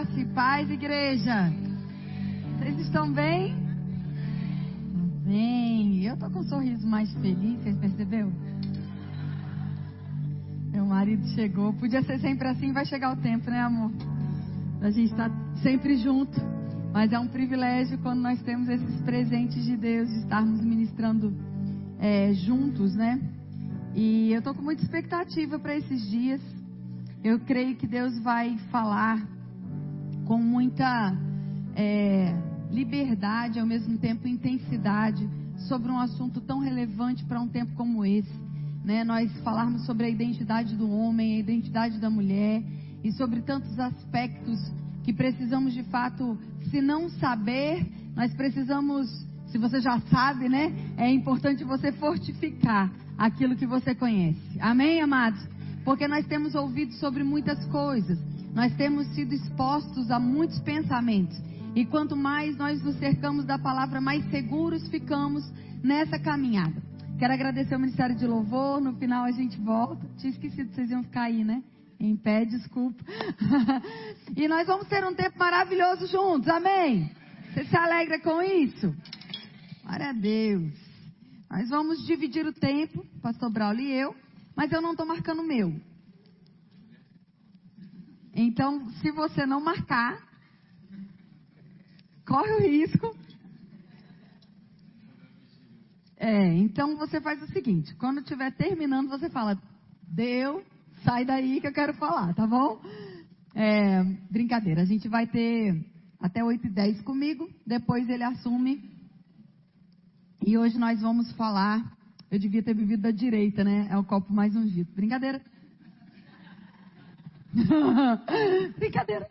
Graça e paz, igreja. Vocês estão bem? Bem. Eu tô com um sorriso mais feliz, vocês percebeu? Meu marido chegou. Podia ser sempre assim, vai chegar o tempo, né, amor? A gente estar tá sempre junto. Mas é um privilégio quando nós temos esses presentes de Deus, de estarmos ministrando é, juntos, né? E eu tô com muita expectativa para esses dias. Eu creio que Deus vai falar com muita é, liberdade, ao mesmo tempo intensidade, sobre um assunto tão relevante para um tempo como esse. Né? Nós falarmos sobre a identidade do homem, a identidade da mulher e sobre tantos aspectos que precisamos de fato, se não saber, nós precisamos, se você já sabe, né? É importante você fortificar aquilo que você conhece. Amém, amados? porque nós temos ouvido sobre muitas coisas, nós temos sido expostos a muitos pensamentos. E quanto mais nós nos cercamos da palavra, mais seguros ficamos nessa caminhada. Quero agradecer ao Ministério de Louvor. No final a gente volta. Tinha esquecido que vocês iam ficar aí, né? Em pé, desculpa. e nós vamos ter um tempo maravilhoso juntos. Amém? Você se alegra com isso? Glória a Deus. Nós vamos dividir o tempo, Pastor Braulio e eu mas eu não estou marcando o meu. Então, se você não marcar, corre o risco. É, então você faz o seguinte: quando estiver terminando, você fala, deu, sai daí que eu quero falar, tá bom? É, brincadeira, a gente vai ter até 8 e 10 comigo, depois ele assume. E hoje nós vamos falar eu devia ter bebido da direita, né? É o copo mais ungido. Brincadeira. Brincadeira.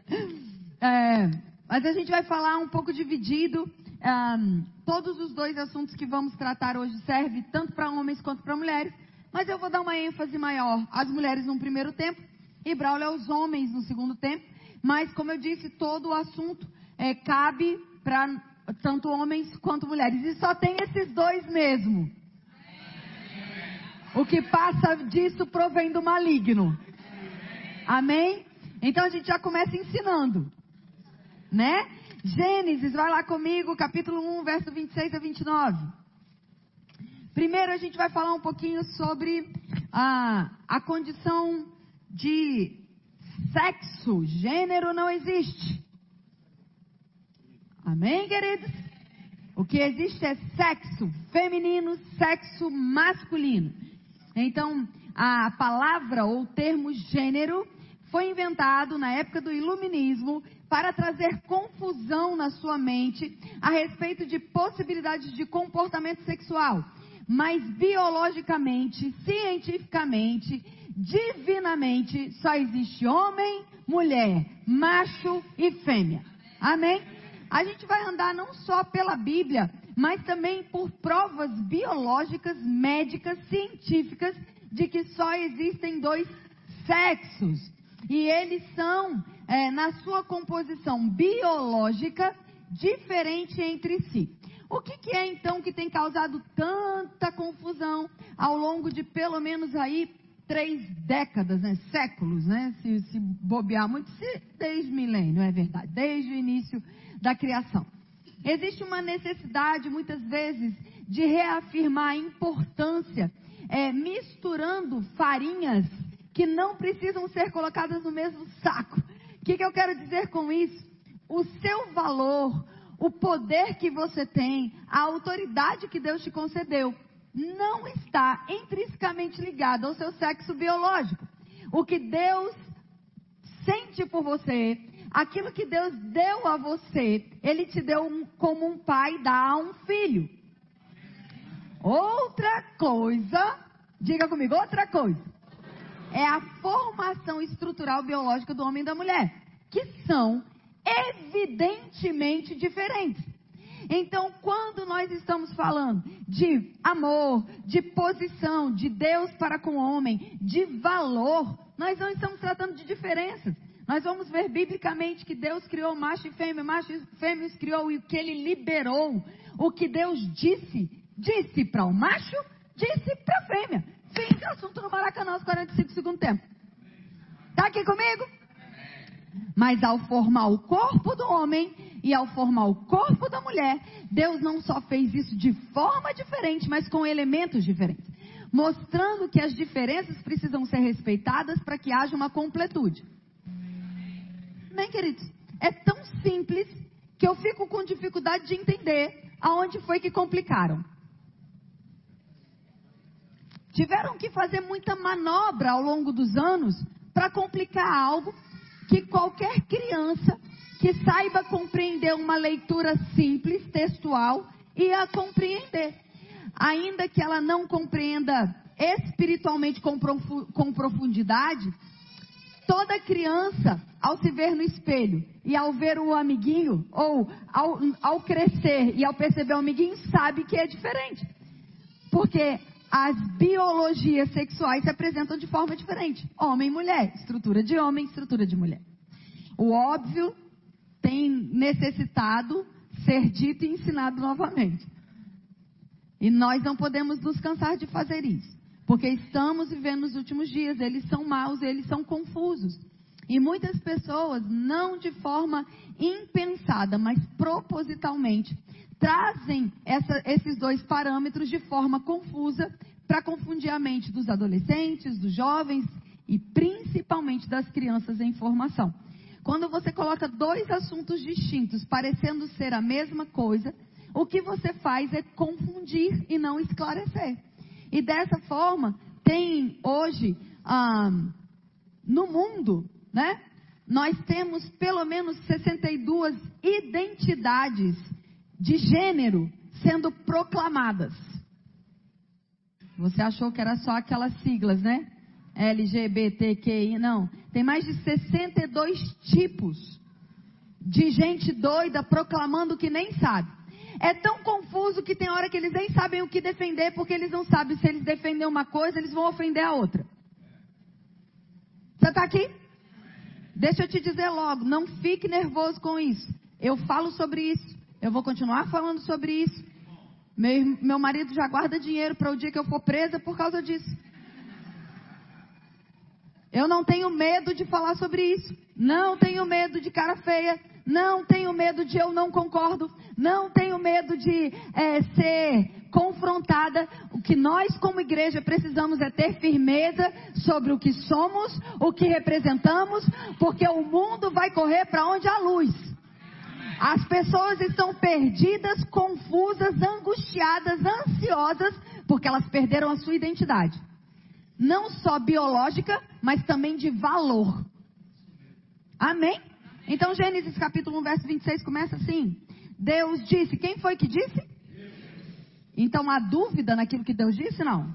É, mas a gente vai falar um pouco dividido. Um, todos os dois assuntos que vamos tratar hoje servem tanto para homens quanto para mulheres. Mas eu vou dar uma ênfase maior às mulheres no primeiro tempo e Braulio aos homens no segundo tempo. Mas, como eu disse, todo o assunto é, cabe para tanto homens quanto mulheres. E só tem esses dois mesmo. O que passa disso provém do maligno. Amém? Então a gente já começa ensinando. Né? Gênesis, vai lá comigo, capítulo 1, verso 26 a 29. Primeiro a gente vai falar um pouquinho sobre a, a condição de sexo. Gênero não existe. Amém, queridos? O que existe é sexo feminino, sexo masculino. Então, a palavra ou termo gênero foi inventado na época do iluminismo para trazer confusão na sua mente a respeito de possibilidades de comportamento sexual. Mas biologicamente, cientificamente, divinamente, só existe homem, mulher, macho e fêmea. Amém? A gente vai andar não só pela Bíblia, mas também por provas biológicas, médicas, científicas, de que só existem dois sexos. E eles são, é, na sua composição biológica, diferente entre si. O que, que, é então que tem causado tanta confusão ao longo de pelo menos aí três décadas, né? séculos, né? Se, se bobear muito, se, desde milênio, é verdade, desde o início da criação. Existe uma necessidade, muitas vezes, de reafirmar a importância, é, misturando farinhas que não precisam ser colocadas no mesmo saco. O que, que eu quero dizer com isso? O seu valor, o poder que você tem, a autoridade que Deus te concedeu, não está intrinsecamente ligado ao seu sexo biológico. O que Deus sente por você, aquilo que Deus deu a você, Ele te deu um, como um pai dá a um filho. Outra coisa, diga comigo, outra coisa, é a formação estrutural biológica do homem e da mulher, que são evidentemente diferentes. Então, quando nós estamos falando de amor, de posição, de Deus para com o homem, de valor, nós não estamos tratando de diferenças. Nós vamos ver biblicamente que Deus criou macho e fêmea, macho e fêmea criou e o que ele liberou, o que Deus disse, disse para o macho, disse para a fêmea. Fim de assunto no Maracanã aos 45 segundos tempo. Está aqui comigo? Mas ao formar o corpo do homem e ao formar o corpo da mulher, Deus não só fez isso de forma diferente, mas com elementos diferentes. Mostrando que as diferenças precisam ser respeitadas para que haja uma completude. Bem, queridos, é tão simples que eu fico com dificuldade de entender aonde foi que complicaram. Tiveram que fazer muita manobra ao longo dos anos para complicar algo que qualquer criança que saiba compreender uma leitura simples, textual, ia compreender. Ainda que ela não compreenda espiritualmente com, profundidade, toda criança, ao se ver no espelho e ao ver o amiguinho, ou ao, ao crescer e ao perceber o amiguinho, sabe que é diferente. Porque as biologias sexuais se apresentam de forma diferente. Homem e mulher, estrutura de homem, estrutura de mulher. O óbvio tem necessitado ser dito e ensinado novamente. E nós não podemos nos cansar de fazer isso. Porque estamos vivendo nos últimos dias, eles são maus, eles são confusos. E muitas pessoas, não de forma impensada, mas propositalmente, trazem essa, esses dois parâmetros de forma confusa para confundir a mente dos adolescentes, dos jovens e principalmente das crianças em formação. Quando você coloca dois assuntos distintos, parecendo ser a mesma coisa, o que você faz é confundir e não esclarecer. E dessa forma, tem hoje, ah, no mundo, né? Nós temos pelo menos 62 identidades de gênero sendo proclamadas. Você achou que era só aquelas siglas, né? LGBTQI, não. Tem mais de 62 tipos de gente doida proclamando que nem sabe. É tão confuso que tem hora que eles nem sabem o que defender, porque eles não sabem se eles defendem uma coisa, eles vão ofender a outra. Você está aqui? Deixa eu te dizer logo, não fique nervoso com isso. Eu falo sobre isso. Eu vou continuar falando sobre isso. Meu, meu marido já guarda dinheiro para o dia que eu for presa por causa disso. Eu não tenho medo de falar sobre isso. Não tenho medo de cara feia. Não tenho medo de eu não concordo. Não tenho medo de é, ser confrontada. O que nós, como igreja, precisamos é ter firmeza sobre o que somos, o que representamos, porque o mundo vai correr para onde há luz. As pessoas estão perdidas, confusas, angustiadas, ansiosas, porque elas perderam a sua identidade. Não só biológica, mas também de valor. Amém? Então, Gênesis capítulo 1, verso 26 começa assim: Deus disse, quem foi que disse? Então, há dúvida naquilo que Deus disse? Não.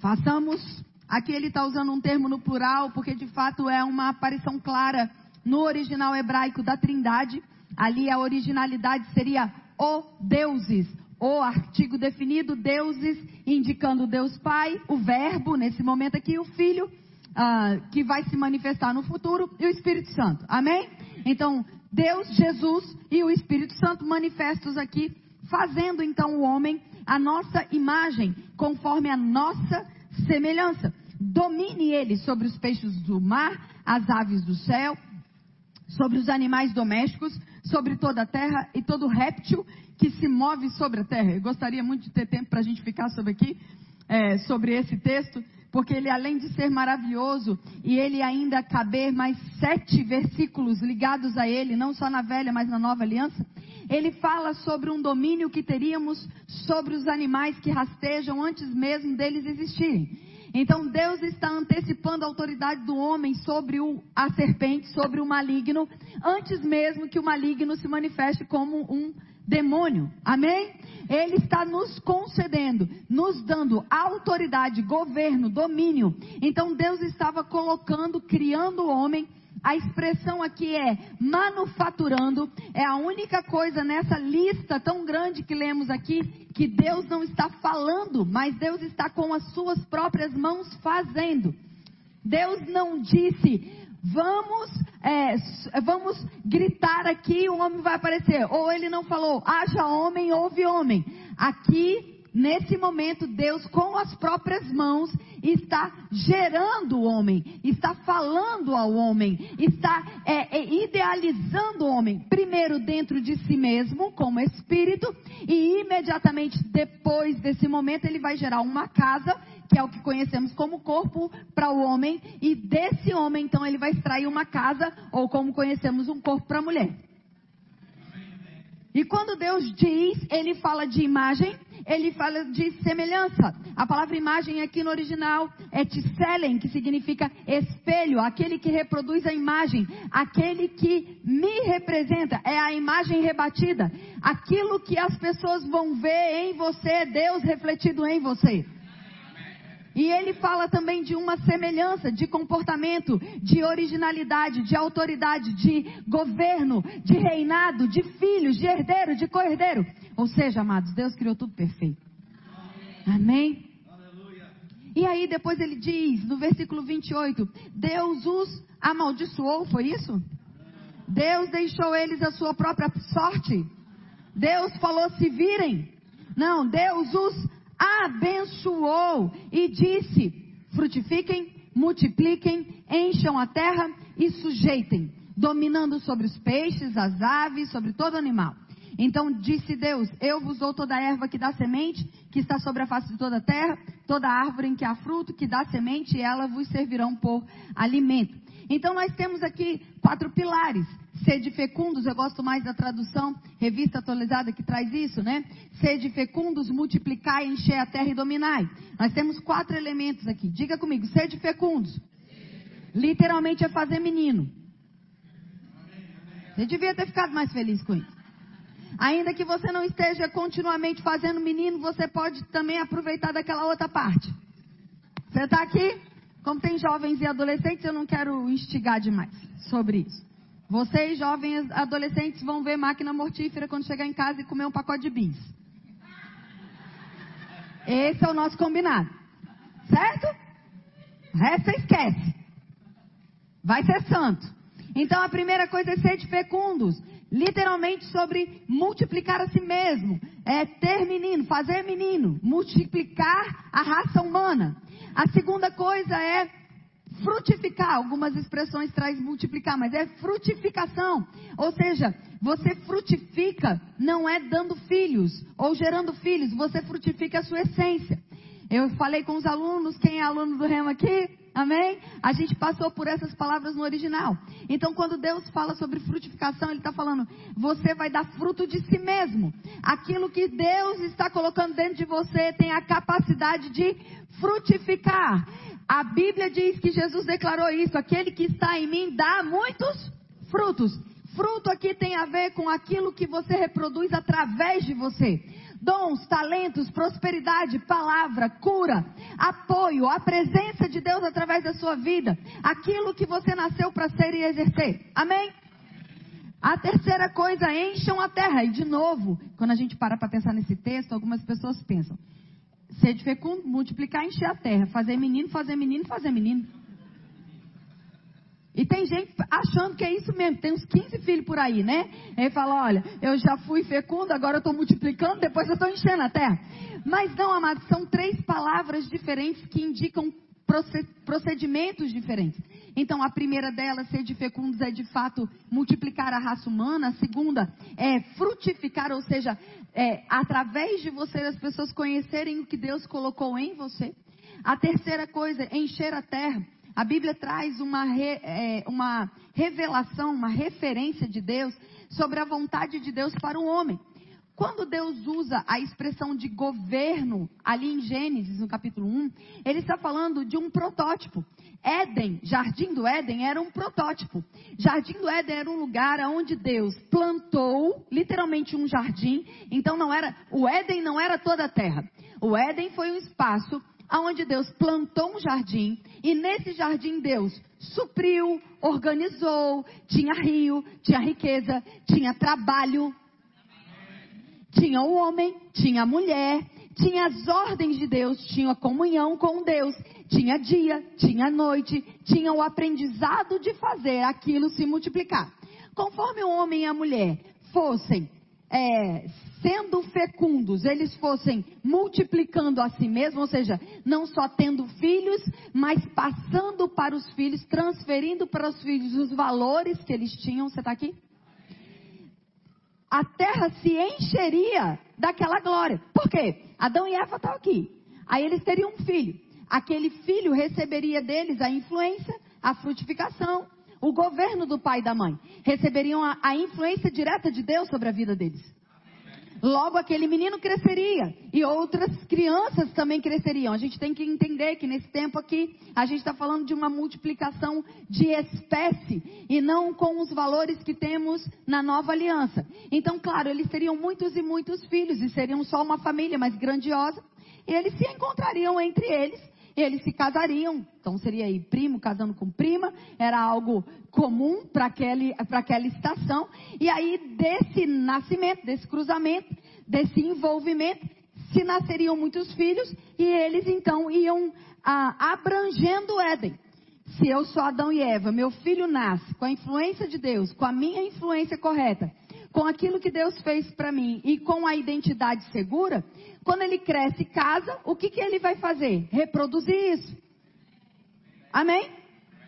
Façamos. Aqui ele está usando um termo no plural, porque de fato é uma aparição clara no original hebraico da Trindade, ali a originalidade seria o deuses, o artigo definido, deuses, indicando Deus Pai, o Verbo, nesse momento aqui, o Filho, uh, que vai se manifestar no futuro, e o Espírito Santo. Amém? Então, Deus, Jesus e o Espírito Santo manifestos aqui, fazendo então o homem a nossa imagem, conforme a nossa semelhança. Domine ele sobre os peixes do mar, as aves do céu, sobre os animais domésticos, sobre toda a terra e todo réptil que se move sobre a terra. Eu gostaria muito de ter tempo para a gente ficar sobre aqui, é, sobre esse texto, porque ele além de ser maravilhoso e ele ainda caber mais sete versículos ligados a ele, não só na velha, mas na nova aliança, ele fala sobre um domínio que teríamos sobre os animais que rastejam antes mesmo deles existirem. Então Deus está antecipando a autoridade do homem sobre o, a serpente, sobre o maligno, antes mesmo que o maligno se manifeste como um demônio. Amém? Ele está nos concedendo, nos dando autoridade, governo, domínio. Então Deus estava colocando, criando o homem a expressão aqui é manufaturando, é a única coisa nessa lista tão grande que lemos aqui que Deus não está falando, mas Deus está com as suas próprias mãos fazendo. Deus não disse, vamos, é, vamos gritar aqui, o homem vai aparecer. Ou ele não falou, haja homem, houve homem. Aqui Nesse momento, Deus, com as próprias mãos, está gerando o homem, está falando ao homem, está é, é, idealizando o homem, primeiro dentro de si mesmo, como espírito, e imediatamente depois desse momento ele vai gerar uma casa que é o que conhecemos como corpo, para o homem, e desse homem, então, ele vai extrair uma casa, ou como conhecemos, um corpo para a mulher. E quando Deus diz, ele fala de imagem, ele fala de semelhança. A palavra imagem aqui no original é tselen, que significa espelho, aquele que reproduz a imagem, aquele que me representa, é a imagem rebatida. Aquilo que as pessoas vão ver em você, Deus refletido em você. E ele fala também de uma semelhança de comportamento, de originalidade, de autoridade, de governo, de reinado, de filhos, de herdeiro, de co-herdeiro. Ou seja, amados, Deus criou tudo perfeito. Amém? E aí depois ele diz, no versículo 28, Deus os amaldiçoou, foi isso? Deus deixou eles a sua própria sorte. Deus falou se virem. Não, Deus os abençoou e disse: frutifiquem, multipliquem, encham a terra e sujeitem, dominando sobre os peixes, as aves, sobre todo animal. Então disse Deus: Eu vos dou toda a erva que dá semente, que está sobre a face de toda a terra, toda árvore em que há fruto, que dá semente, e ela vos servirão por alimento. Então nós temos aqui quatro pilares. Sede fecundos, eu gosto mais da tradução, revista atualizada que traz isso, né? Sede fecundos, multiplicai, encher a terra e dominai. Nós temos quatro elementos aqui. Diga comigo, sede fecundos. Literalmente é fazer menino. Você devia ter ficado mais feliz com isso. Ainda que você não esteja continuamente fazendo menino, você pode também aproveitar daquela outra parte. Você está aqui? Como tem jovens e adolescentes, eu não quero instigar demais sobre isso. Vocês, jovens adolescentes, vão ver máquina mortífera quando chegar em casa e comer um pacote de bis. Esse é o nosso combinado. Certo? O resto você esquece. Vai ser santo. Então a primeira coisa é ser de fecundos. Literalmente sobre multiplicar a si mesmo. É ter menino, fazer menino. Multiplicar a raça humana. A segunda coisa é frutificar. Algumas expressões traz multiplicar, mas é frutificação. Ou seja, você frutifica não é dando filhos ou gerando filhos, você frutifica a sua essência. Eu falei com os alunos, quem é aluno do Remo aqui? Amém? A gente passou por essas palavras no original. Então, quando Deus fala sobre frutificação, Ele está falando: você vai dar fruto de si mesmo. Aquilo que Deus está colocando dentro de você tem a capacidade de frutificar. A Bíblia diz que Jesus declarou isso: aquele que está em mim dá muitos frutos. Fruto aqui tem a ver com aquilo que você reproduz através de você dons, talentos, prosperidade, palavra, cura, apoio, a presença de Deus através da sua vida, aquilo que você nasceu para ser e exercer. Amém? A terceira coisa, encham a terra. E de novo, quando a gente para para pensar nesse texto, algumas pessoas pensam: ser fecundo, multiplicar, encher a terra, fazer menino, fazer menino, fazer menino. E tem gente achando que é isso mesmo. Tem uns 15 filhos por aí, né? Aí fala, olha, eu já fui fecundo, agora eu estou multiplicando, depois eu estou enchendo a terra. Mas não, amados, são três palavras diferentes que indicam procedimentos diferentes. Então, a primeira delas, ser de fecundos, é de fato multiplicar a raça humana. A segunda é frutificar, ou seja, é, através de você as pessoas conhecerem o que Deus colocou em você. A terceira coisa, encher a terra. A Bíblia traz uma, re, é, uma revelação, uma referência de Deus sobre a vontade de Deus para o homem. Quando Deus usa a expressão de governo, ali em Gênesis, no capítulo 1, ele está falando de um protótipo. Éden, Jardim do Éden, era um protótipo. Jardim do Éden era um lugar onde Deus plantou, literalmente um jardim. Então não era, o Éden não era toda a terra. O Éden foi um espaço aonde Deus plantou um jardim e nesse jardim Deus supriu, organizou, tinha rio, tinha riqueza, tinha trabalho, tinha o homem, tinha a mulher, tinha as ordens de Deus, tinha a comunhão com Deus, tinha dia, tinha noite, tinha o aprendizado de fazer aquilo se multiplicar. Conforme o homem e a mulher fossem é, sendo fecundos, eles fossem multiplicando a si mesmos, ou seja, não só tendo filhos, mas passando para os filhos, transferindo para os filhos os valores que eles tinham. Você está aqui? A terra se encheria daquela glória. Por quê? Adão e Eva estão aqui. Aí eles teriam um filho. Aquele filho receberia deles a influência, a frutificação, o governo do pai e da mãe. Receberiam a, a influência direta de Deus sobre a vida deles. Logo aquele menino cresceria e outras crianças também cresceriam. A gente tem que entender que nesse tempo aqui a gente está falando de uma multiplicação de espécie e não com os valores que temos na nova aliança. Então, claro, eles teriam muitos e muitos filhos e seriam só uma família mais grandiosa. E eles se encontrariam entre eles eles se casariam. Então seria aí primo casando com prima, era algo comum para aquela estação. E aí desse nascimento, desse cruzamento, desse envolvimento, se nasceriam muitos filhos e eles então iam ah, abrangendo o Éden. Se eu sou Adão e Eva, meu filho nasce com a influência de Deus, com a minha influência correta, com aquilo que Deus fez para mim e com a identidade segura, quando ele cresce e casa, o que, que ele vai fazer? Reproduzir isso. Amém?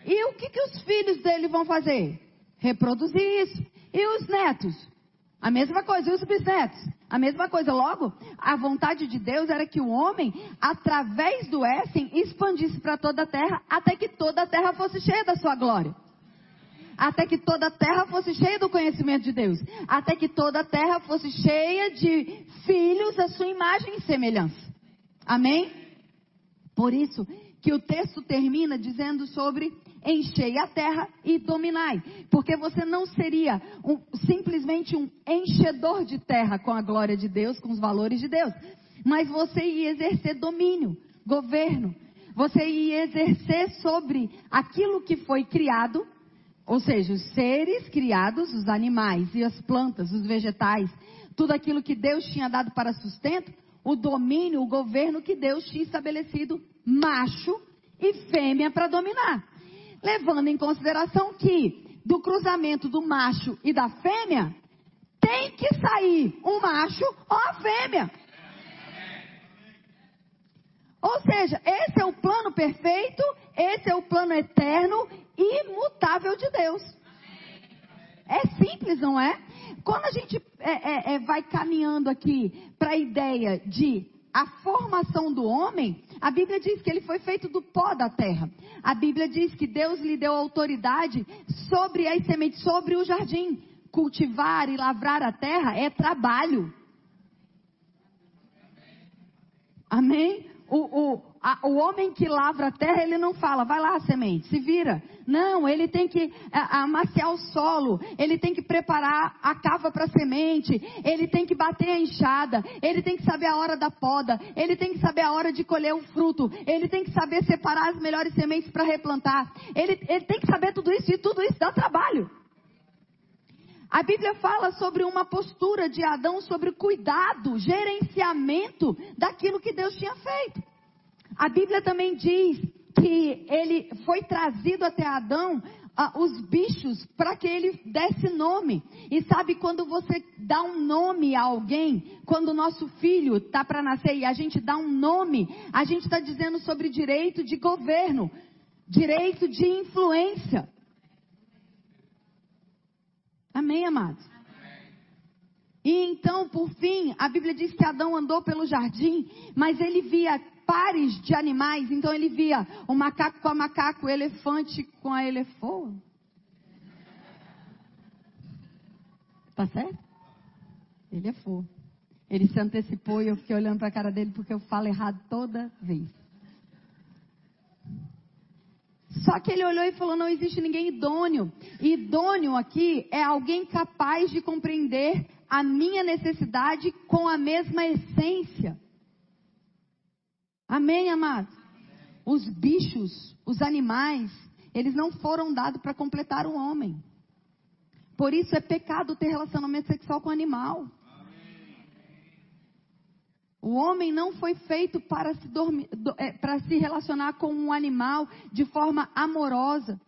E o que, que os filhos dele vão fazer? Reproduzir isso. E os netos? A mesma coisa. E os bisnetos? A mesma coisa. Logo, a vontade de Deus era que o homem, através do Essen, expandisse para toda a terra, até que toda a terra fosse cheia da sua glória até que toda a terra fosse cheia do conhecimento de Deus, até que toda a terra fosse cheia de filhos à sua imagem e semelhança. Amém? Por isso que o texto termina dizendo sobre enchei a terra e dominai, porque você não seria um, simplesmente um enchedor de terra com a glória de Deus, com os valores de Deus, mas você ia exercer domínio, governo, você ia exercer sobre aquilo que foi criado ou seja, os seres criados, os animais e as plantas, os vegetais, tudo aquilo que Deus tinha dado para sustento, o domínio, o governo que Deus tinha estabelecido, macho e fêmea para dominar. Levando em consideração que do cruzamento do macho e da fêmea, tem que sair um macho ou a fêmea. Ou seja, esse é o plano perfeito, esse é o plano eterno imutável de Deus. É simples, não é? Quando a gente é, é, é, vai caminhando aqui para a ideia de a formação do homem, a Bíblia diz que ele foi feito do pó da terra. A Bíblia diz que Deus lhe deu autoridade sobre as sementes, sobre o jardim. Cultivar e lavrar a terra é trabalho. Amém? O, o, a, o homem que lavra a terra, ele não fala, vai lá semente, se vira. Não, ele tem que amaciar o solo, ele tem que preparar a cava para semente, ele tem que bater a enxada, ele tem que saber a hora da poda, ele tem que saber a hora de colher o fruto, ele tem que saber separar as melhores sementes para replantar, ele, ele tem que saber tudo isso e tudo isso dá trabalho. A Bíblia fala sobre uma postura de Adão sobre cuidado, gerenciamento daquilo que Deus tinha feito. A Bíblia também diz que ele foi trazido até Adão uh, os bichos para que ele desse nome. E sabe quando você dá um nome a alguém, quando o nosso filho está para nascer e a gente dá um nome, a gente está dizendo sobre direito de governo, direito de influência. Amém, amados? E então, por fim, a Bíblia diz que Adão andou pelo jardim, mas ele via pares de animais. Então ele via o macaco com a macaco, o elefante com a elefoa. Tá certo? Ele é. Ele se antecipou e eu fiquei olhando para a cara dele porque eu falo errado toda vez. Só que ele olhou e falou: não existe ninguém idôneo. idôneo aqui é alguém capaz de compreender a minha necessidade com a mesma essência. Amém, amados? Os bichos, os animais, eles não foram dados para completar o homem. Por isso é pecado ter relacionamento sexual com animal. O homem não foi feito para se, dormir, é, para se relacionar com um animal de forma amorosa.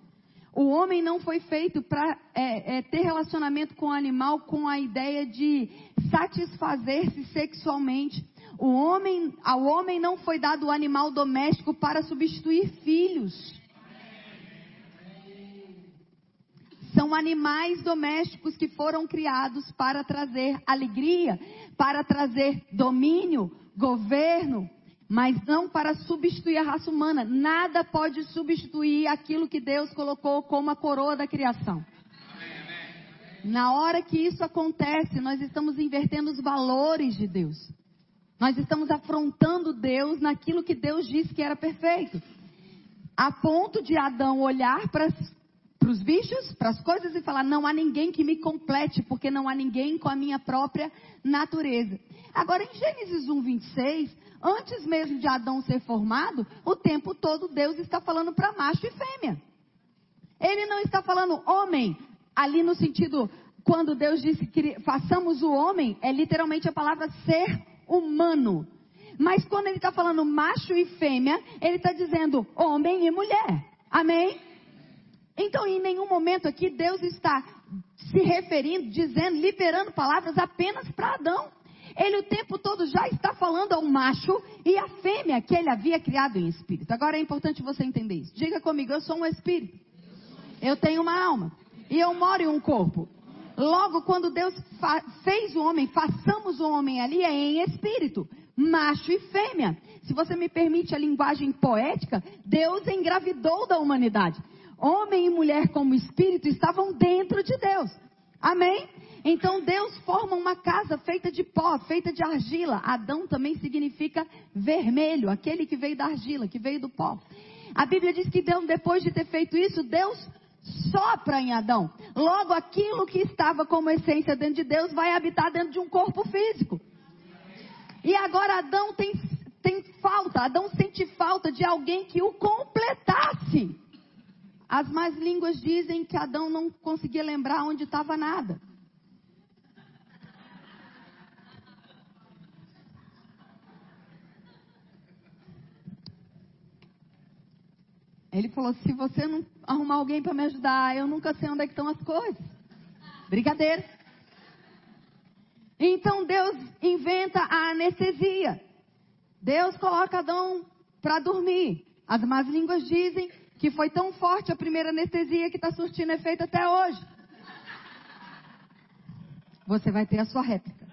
O homem não foi feito para é, é, ter relacionamento com o animal com a ideia de satisfazer-se sexualmente. O homem, ao homem não foi dado o animal doméstico para substituir filhos. São animais domésticos que foram criados para trazer alegria, para trazer domínio, governo, mas não para substituir a raça humana. Nada pode substituir aquilo que Deus colocou como a coroa da criação. Na hora que isso acontece, nós estamos invertendo os valores de Deus. Nós estamos afrontando Deus naquilo que Deus disse que era perfeito. A ponto de Adão olhar para os bichos, para as coisas e falar: não há ninguém que me complete, porque não há ninguém com a minha própria natureza. Agora, em Gênesis 1, 26, antes mesmo de Adão ser formado, o tempo todo Deus está falando para macho e fêmea. Ele não está falando homem, ali no sentido, quando Deus disse que façamos o homem, é literalmente a palavra ser humano. Mas quando ele está falando macho e fêmea, ele está dizendo homem e mulher. Amém? Então, em nenhum momento aqui Deus está se referindo, dizendo, liberando palavras apenas para Adão. Ele o tempo todo já está falando ao macho e à fêmea que ele havia criado em espírito. Agora é importante você entender isso. Diga comigo, eu sou um espírito. Eu tenho uma alma. E eu moro em um corpo. Logo, quando Deus fez o homem, façamos o homem ali é em espírito, macho e fêmea. Se você me permite a linguagem poética, Deus engravidou da humanidade. Homem e mulher como espírito estavam dentro de Deus. Amém? Então Deus forma uma casa feita de pó, feita de argila. Adão também significa vermelho, aquele que veio da argila, que veio do pó. A Bíblia diz que Deus, depois de ter feito isso, Deus sopra em Adão. Logo, aquilo que estava como essência dentro de Deus vai habitar dentro de um corpo físico. E agora Adão tem, tem falta, Adão sente falta de alguém que o completasse. As más línguas dizem que Adão não conseguia lembrar onde estava nada. Ele falou: se você não arrumar alguém para me ajudar, eu nunca sei onde é estão as coisas. Brincadeira. Então Deus inventa a anestesia. Deus coloca Adão para dormir. As más línguas dizem que foi tão forte a primeira anestesia que está surtindo efeito até hoje. Você vai ter a sua réplica.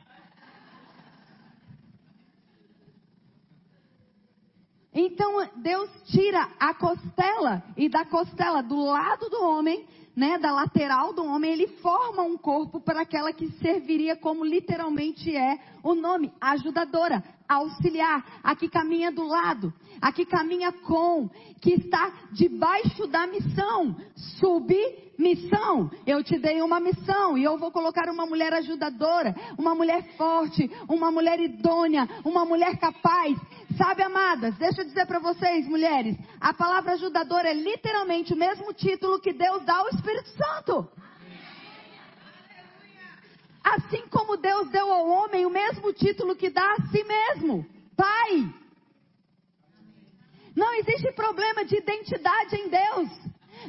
Então Deus tira a costela e da costela do lado do homem, né, da lateral do homem, ele forma um corpo para aquela que serviria como literalmente é o nome, ajudadora, auxiliar, a que caminha do lado, a que caminha com, que está debaixo da missão, submissão. Eu te dei uma missão e eu vou colocar uma mulher ajudadora, uma mulher forte, uma mulher idônea, uma mulher capaz Sabe, amadas, deixa eu dizer para vocês, mulheres, a palavra ajudadora é literalmente o mesmo título que Deus dá ao Espírito Santo. Assim como Deus deu ao homem o mesmo título que dá a si mesmo, Pai. Não existe problema de identidade em Deus.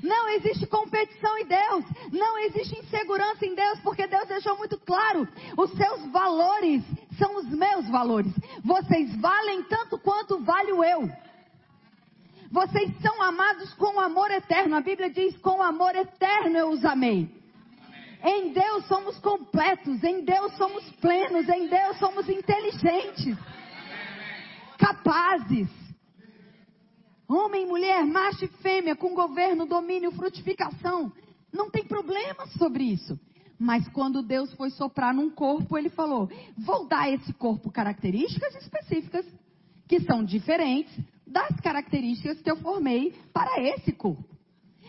Não existe competição em Deus. Não existe insegurança em Deus, porque Deus deixou muito claro: os seus valores são os meus valores. Vocês valem tanto quanto vale o eu. Vocês são amados com amor eterno. A Bíblia diz: com amor eterno eu os amei. Em Deus somos completos, em Deus somos plenos, em Deus somos inteligentes, capazes. Homem, mulher, macho e fêmea, com governo, domínio, frutificação. Não tem problema sobre isso. Mas quando Deus foi soprar num corpo, ele falou: vou dar a esse corpo características específicas, que são diferentes das características que eu formei para esse corpo.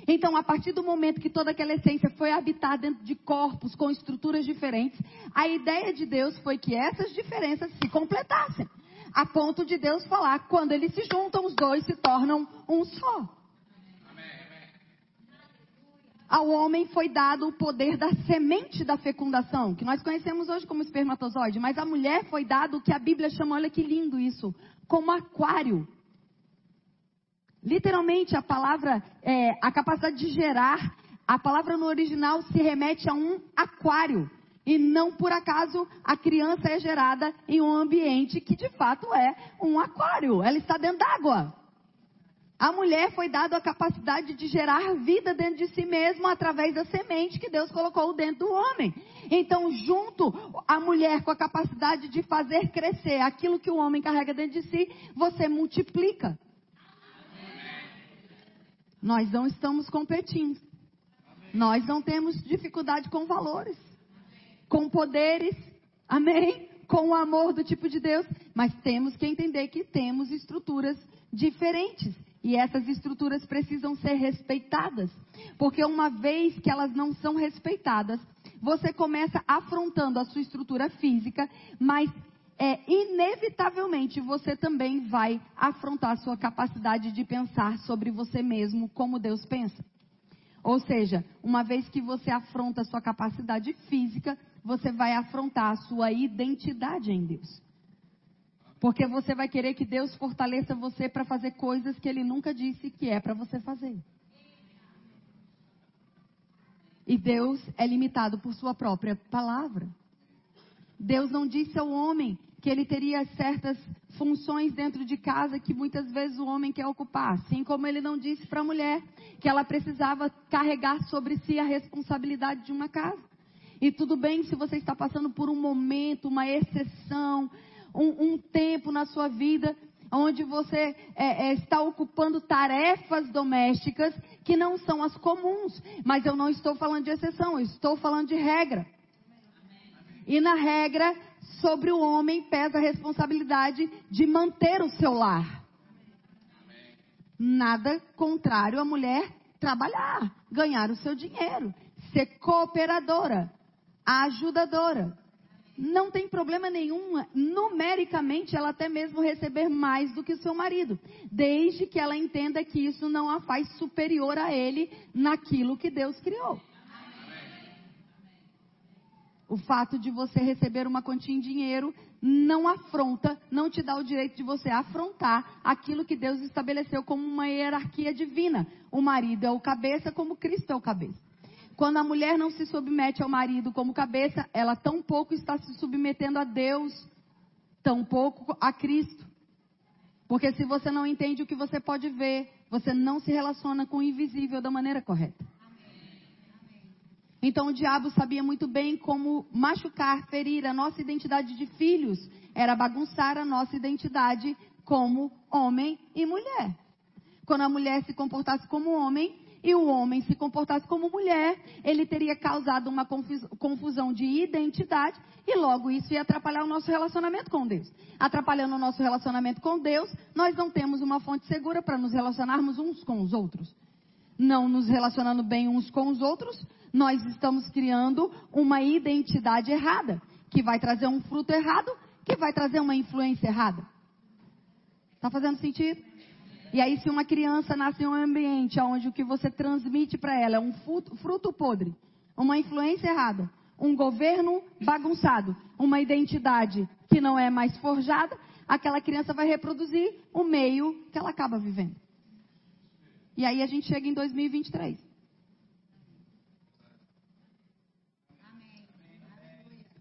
Então, a partir do momento que toda aquela essência foi habitar dentro de corpos com estruturas diferentes, a ideia de Deus foi que essas diferenças se completassem a ponto de Deus falar: quando eles se juntam, os dois se tornam um só. Ao homem foi dado o poder da semente da fecundação, que nós conhecemos hoje como espermatozoide, mas à mulher foi dado o que a Bíblia chama, olha que lindo isso, como aquário. Literalmente, a palavra, é, a capacidade de gerar, a palavra no original se remete a um aquário. E não por acaso a criança é gerada em um ambiente que de fato é um aquário. Ela está dentro d'água. A mulher foi dada a capacidade de gerar vida dentro de si mesma através da semente que Deus colocou dentro do homem. Então, junto a mulher com a capacidade de fazer crescer aquilo que o homem carrega dentro de si, você multiplica. Nós não estamos competindo. Nós não temos dificuldade com valores com poderes, amém? Com o amor do tipo de Deus, mas temos que entender que temos estruturas diferentes. E essas estruturas precisam ser respeitadas. Porque uma vez que elas não são respeitadas, você começa afrontando a sua estrutura física, mas é, inevitavelmente você também vai afrontar a sua capacidade de pensar sobre você mesmo como Deus pensa. Ou seja, uma vez que você afronta a sua capacidade física, você vai afrontar a sua identidade em Deus. Porque você vai querer que Deus fortaleça você para fazer coisas que Ele nunca disse que é para você fazer. E Deus é limitado por Sua própria palavra. Deus não disse ao homem que ele teria certas funções dentro de casa que muitas vezes o homem quer ocupar, assim como ele não disse para a mulher que ela precisava carregar sobre si a responsabilidade de uma casa. E tudo bem se você está passando por um momento, uma exceção, um, um tempo na sua vida onde você é, é, está ocupando tarefas domésticas que não são as comuns. Mas eu não estou falando de exceção, eu estou falando de regra. E na regra, sobre o homem pesa a responsabilidade de manter o seu lar. Nada contrário à mulher trabalhar, ganhar o seu dinheiro, ser cooperadora, ajudadora. Não tem problema nenhum, numericamente, ela até mesmo receber mais do que o seu marido, desde que ela entenda que isso não a faz superior a ele naquilo que Deus criou. O fato de você receber uma quantia em dinheiro não afronta, não te dá o direito de você afrontar aquilo que Deus estabeleceu como uma hierarquia divina. O marido é o cabeça, como Cristo é o cabeça. Quando a mulher não se submete ao marido como cabeça, ela tão pouco está se submetendo a Deus, tão pouco a Cristo. Porque se você não entende o que você pode ver, você não se relaciona com o invisível da maneira correta. Então o diabo sabia muito bem como machucar, ferir a nossa identidade de filhos, era bagunçar a nossa identidade como homem e mulher. Quando a mulher se comportasse como homem e o homem se comportasse como mulher, ele teria causado uma confusão de identidade e logo isso ia atrapalhar o nosso relacionamento com Deus. Atrapalhando o nosso relacionamento com Deus, nós não temos uma fonte segura para nos relacionarmos uns com os outros. Não nos relacionando bem uns com os outros, nós estamos criando uma identidade errada, que vai trazer um fruto errado, que vai trazer uma influência errada. Está fazendo sentido? E aí, se uma criança nasce em um ambiente onde o que você transmite para ela é um fruto, fruto podre, uma influência errada, um governo bagunçado, uma identidade que não é mais forjada, aquela criança vai reproduzir o meio que ela acaba vivendo. E aí a gente chega em 2023.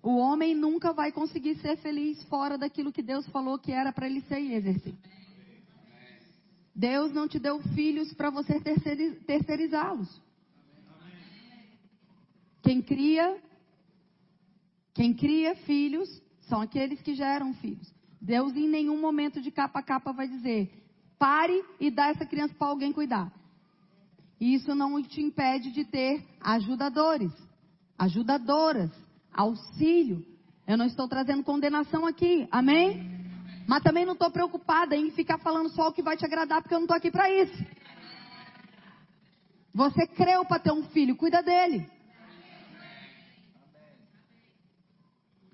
O homem nunca vai conseguir ser feliz fora daquilo que Deus falou que era para ele ser e exercer. Deus não te deu filhos para você terceirizá-los. Quem cria, quem cria filhos são aqueles que geram filhos. Deus em nenhum momento de capa a capa vai dizer: pare e dá essa criança para alguém cuidar. Isso não te impede de ter ajudadores, ajudadoras, auxílio. Eu não estou trazendo condenação aqui, amém? Mas também não estou preocupada em ficar falando só o que vai te agradar, porque eu não estou aqui para isso. Você creu para ter um filho, cuida dele.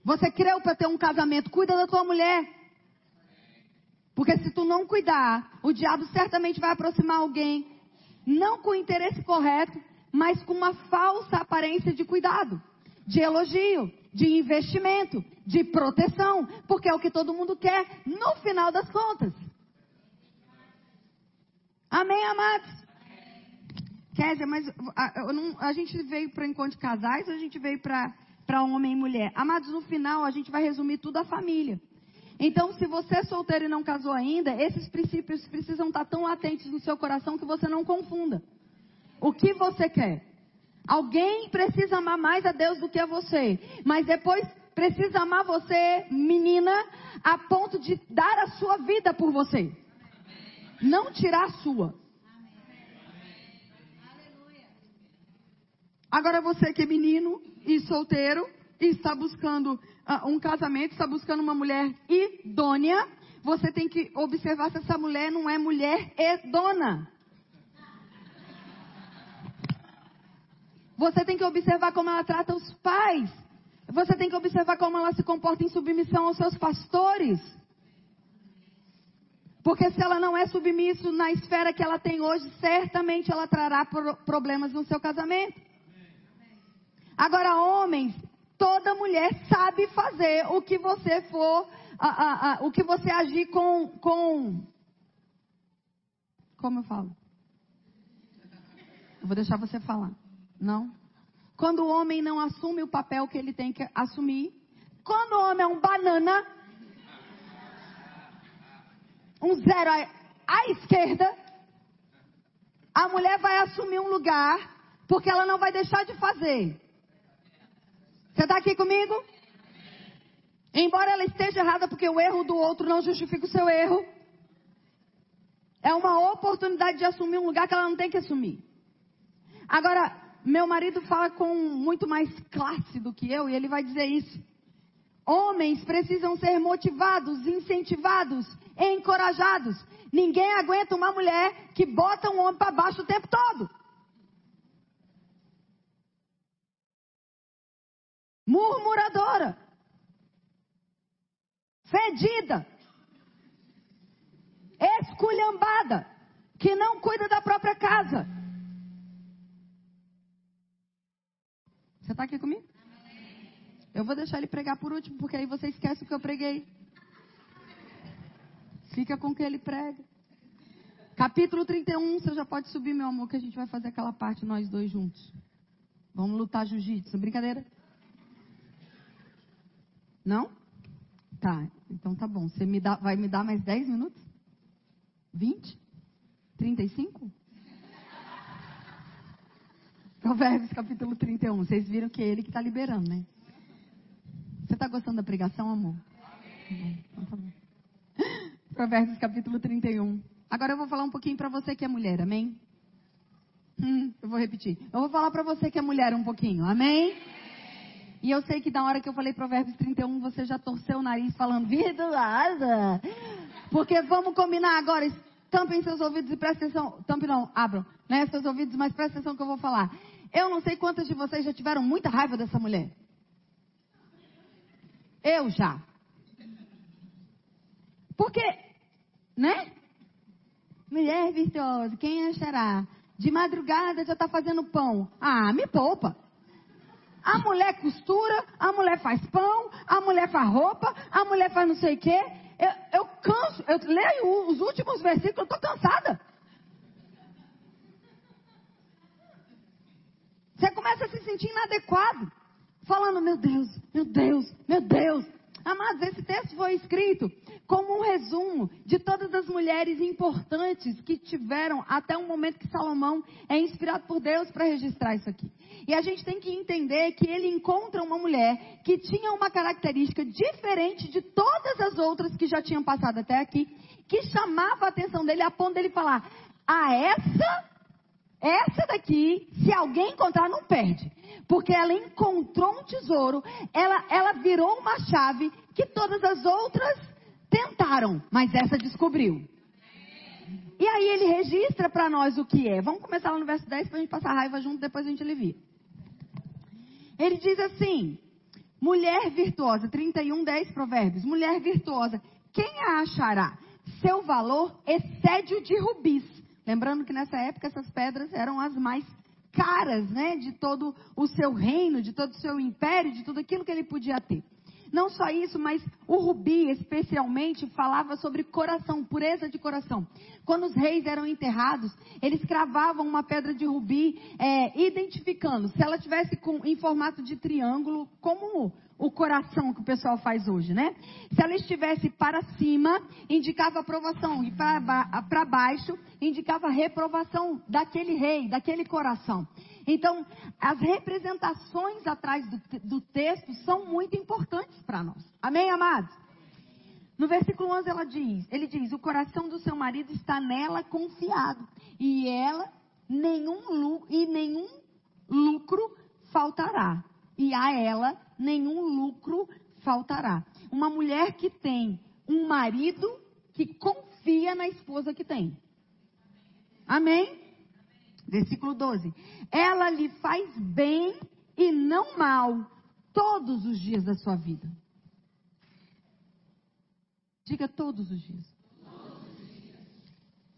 Você creu para ter um casamento, cuida da tua mulher. Porque se tu não cuidar, o diabo certamente vai aproximar alguém, não com o interesse correto, mas com uma falsa aparência de cuidado de elogio, de investimento, de proteção, porque é o que todo mundo quer no final das contas. Amém, amados? Kézia, mas a, não, a gente veio para encontro de casais ou a gente veio para homem e mulher? Amados, no final a gente vai resumir tudo a família. Então, se você é solteiro e não casou ainda, esses princípios precisam estar tão latentes no seu coração que você não confunda. O que você quer? Alguém precisa amar mais a Deus do que a você, mas depois precisa amar você, menina, a ponto de dar a sua vida por você. Não tirar a sua. Agora você que é menino e solteiro e está buscando uh, um casamento, está buscando uma mulher idônea, você tem que observar se essa mulher não é mulher edona. Você tem que observar como ela trata os pais. Você tem que observar como ela se comporta em submissão aos seus pastores. Porque se ela não é submissa na esfera que ela tem hoje, certamente ela trará problemas no seu casamento. Agora, homens, toda mulher sabe fazer o que você for, a, a, a, o que você agir com, com. Como eu falo? Eu vou deixar você falar. Não? Quando o homem não assume o papel que ele tem que assumir. Quando o homem é um banana, um zero à, esquerda, a mulher vai assumir um lugar, porque ela não vai deixar de fazer. Você está aqui comigo? Embora ela esteja errada, porque o erro do outro não justifica o seu erro, é uma oportunidade de assumir um lugar que ela não tem que assumir. Agora, meu marido fala com muito mais classe do que eu e ele vai dizer isso. Homens precisam ser motivados, incentivados, encorajados. Ninguém aguenta uma mulher que bota um homem para baixo o tempo todo. Murmuradora. Fedida. Esculhambada. Que não cuida da própria casa. Você está aqui comigo? Eu vou deixar ele pregar por último, porque aí você esquece o que eu preguei. Fica com o que ele prega. Capítulo 31, você já pode subir, meu amor, que a gente vai fazer aquela parte nós dois juntos. Vamos lutar jiu-jitsu. Brincadeira? Não? Tá, então tá bom. Você me dá, vai me dar mais 10 minutos? 20? 35? Provérbios capítulo 31. Vocês viram que é ele que está liberando, né? Você está gostando da pregação, amor? Amém. Então tá. Provérbios capítulo 31. Agora eu vou falar um pouquinho para você que é mulher, amém? Hum, eu vou repetir. Eu vou falar para você que é mulher um pouquinho, amém? E eu sei que na hora que eu falei Provérbios 31, você já torceu o nariz falando, virtuosa. Porque vamos combinar agora, tampem seus ouvidos e prestem atenção. Tampem não, abram, né, seus ouvidos, mas prestem atenção que eu vou falar. Eu não sei quantas de vocês já tiveram muita raiva dessa mulher. Eu já. Porque, né? Mulher virtuosa, quem achará? De madrugada já está fazendo pão. Ah, me poupa. A mulher costura, a mulher faz pão, a mulher faz roupa, a mulher faz não sei o quê. Eu, eu canso, eu leio os últimos versículos, eu estou cansada. Você começa a se sentir inadequado. Falando, meu Deus, meu Deus, meu Deus. Amados, esse texto foi escrito como um resumo de todas as mulheres importantes que tiveram até o momento que Salomão é inspirado por Deus para registrar isso aqui. E a gente tem que entender que ele encontra uma mulher que tinha uma característica diferente de todas as outras que já tinham passado até aqui, que chamava a atenção dele a ponto dele falar: "Ah, essa essa daqui, se alguém encontrar, não perde. Porque ela encontrou um tesouro, ela, ela virou uma chave que todas as outras tentaram, mas essa descobriu. E aí ele registra para nós o que é. Vamos começar lá no verso 10 para a gente passar raiva junto, depois a gente alivia. Ele diz assim: mulher virtuosa, 31, 10 provérbios. Mulher virtuosa, quem a achará? Seu valor excede o de rubis Lembrando que nessa época essas pedras eram as mais caras, né, de todo o seu reino, de todo o seu império, de tudo aquilo que ele podia ter. Não só isso, mas o rubi, especialmente, falava sobre coração, pureza de coração. Quando os reis eram enterrados, eles cravavam uma pedra de rubi, é, identificando se ela tivesse com, em formato de triângulo, como o coração que o pessoal faz hoje, né? Se ela estivesse para cima, indicava aprovação, e para baixo, indicava reprovação daquele rei, daquele coração. Então, as representações atrás do, do texto são muito importantes para nós. Amém, amados? No versículo 11 ela diz, ele diz: "O coração do seu marido está nela confiado, e ela nenhum e nenhum lucro faltará, e a ela nenhum lucro faltará." Uma mulher que tem um marido que confia na esposa que tem. Amém? Versículo 12. Ela lhe faz bem e não mal todos os dias da sua vida. Diga todos os dias. Todos os dias.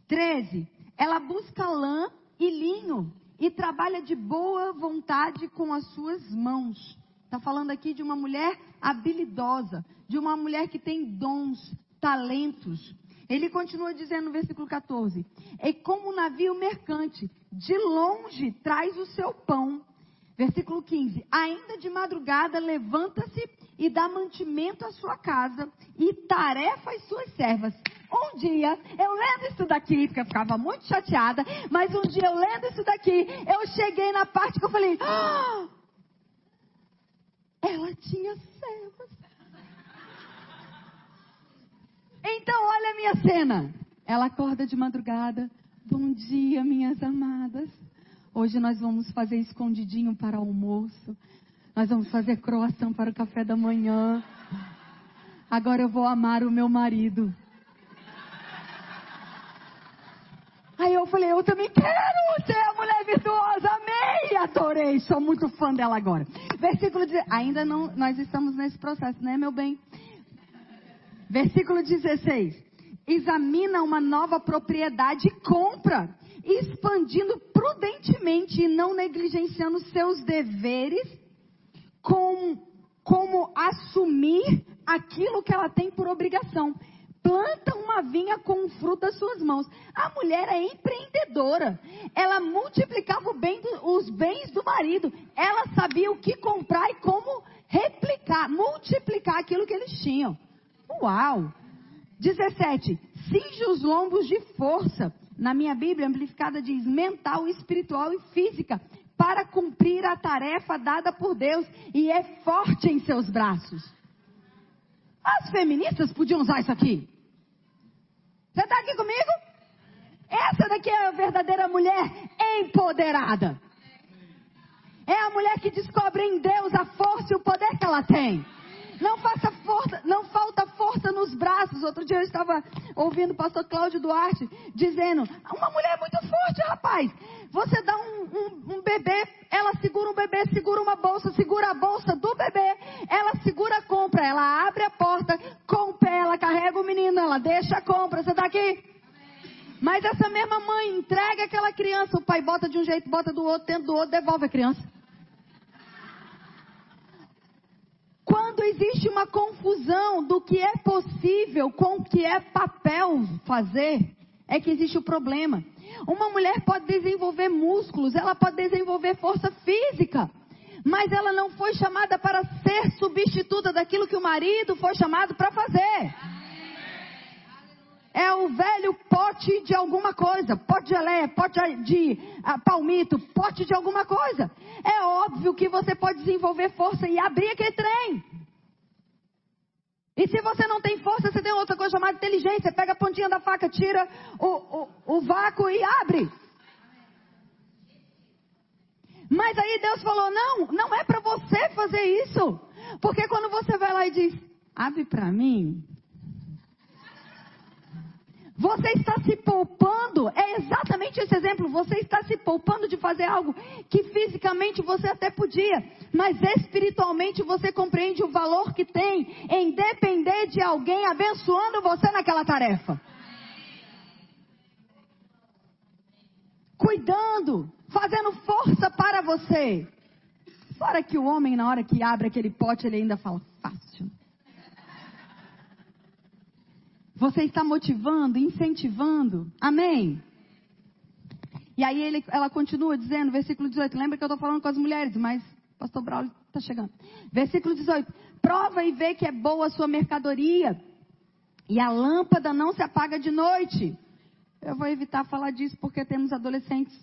13. Ela busca lã e linho e trabalha de boa vontade com as suas mãos. Está falando aqui de uma mulher habilidosa, de uma mulher que tem dons, talentos. Ele continua dizendo no versículo 14: É como um navio mercante, de longe traz o seu pão. Versículo 15: Ainda de madrugada levanta-se e dá mantimento à sua casa e tarefa às suas servas. Um dia, eu lendo isso daqui, porque eu ficava muito chateada, mas um dia eu lendo isso daqui, eu cheguei na parte que eu falei: ah, ela tinha servas. Então, olha a minha cena. Ela acorda de madrugada. Bom dia, minhas amadas. Hoje nós vamos fazer escondidinho para almoço. Nós vamos fazer croação para o café da manhã. Agora eu vou amar o meu marido. Aí eu falei, eu também quero ser a mulher virtuosa. Amei, adorei. Sou muito fã dela agora. Versículo 10. Ainda não, nós estamos nesse processo, né, meu bem? Versículo 16. Examina uma nova propriedade e compra, expandindo prudentemente e não negligenciando seus deveres, com, como assumir aquilo que ela tem por obrigação. Planta uma vinha com o fruto das suas mãos. A mulher é empreendedora. Ela multiplicava bem do, os bens do marido. Ela sabia o que comprar e como replicar, multiplicar aquilo que eles tinham. Uau! 17. Cinge os lombos de força. Na minha Bíblia amplificada diz mental, espiritual e física. Para cumprir a tarefa dada por Deus. E é forte em seus braços. As feministas podiam usar isso aqui. Você está aqui comigo? Essa daqui é a verdadeira mulher empoderada. É a mulher que descobre em Deus a força e o poder que ela tem. Não faça força, não falta força nos braços. Outro dia eu estava ouvindo o pastor Cláudio Duarte dizendo: uma mulher muito forte, rapaz. Você dá um, um, um, bebê, ela segura um bebê, segura uma bolsa, segura a bolsa do bebê, ela segura a compra, ela abre a porta, com o pé, ela carrega o menino, ela deixa a compra. Você está aqui? Mas essa mesma mãe entrega aquela criança, o pai bota de um jeito, bota do outro, tenta do outro, devolve a criança. Quando existe uma confusão do que é possível com o que é papel fazer, é que existe o problema. Uma mulher pode desenvolver músculos, ela pode desenvolver força física, mas ela não foi chamada para ser substituta daquilo que o marido foi chamado para fazer. É o velho pote de alguma coisa, pote de geleia, pote de uh, palmito, pote de alguma coisa. É óbvio que você pode desenvolver força e abrir aquele trem. E se você não tem força, você tem outra coisa chamada inteligência. Pega a pontinha da faca, tira o, o, o vácuo e abre. Mas aí Deus falou: não, não é para você fazer isso. Porque quando você vai lá e diz: abre para mim, você está se poupando, é exatamente esse exemplo. Você está se poupando de fazer algo que fisicamente você até podia, mas espiritualmente você compreende o valor que tem em depender de alguém abençoando você naquela tarefa. Cuidando, fazendo força para você. Fora que o homem, na hora que abre aquele pote, ele ainda fala: fácil. Você está motivando, incentivando? Amém? E aí ele, ela continua dizendo, versículo 18. Lembra que eu estou falando com as mulheres, mas pastor Braulio está chegando. Versículo 18. Prova e vê que é boa a sua mercadoria. E a lâmpada não se apaga de noite. Eu vou evitar falar disso porque temos adolescentes.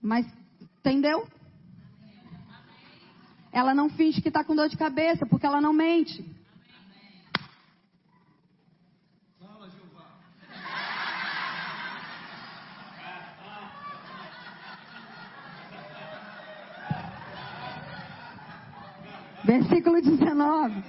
Mas, entendeu? Ela não finge que está com dor de cabeça, porque ela não mente. Versículo 19.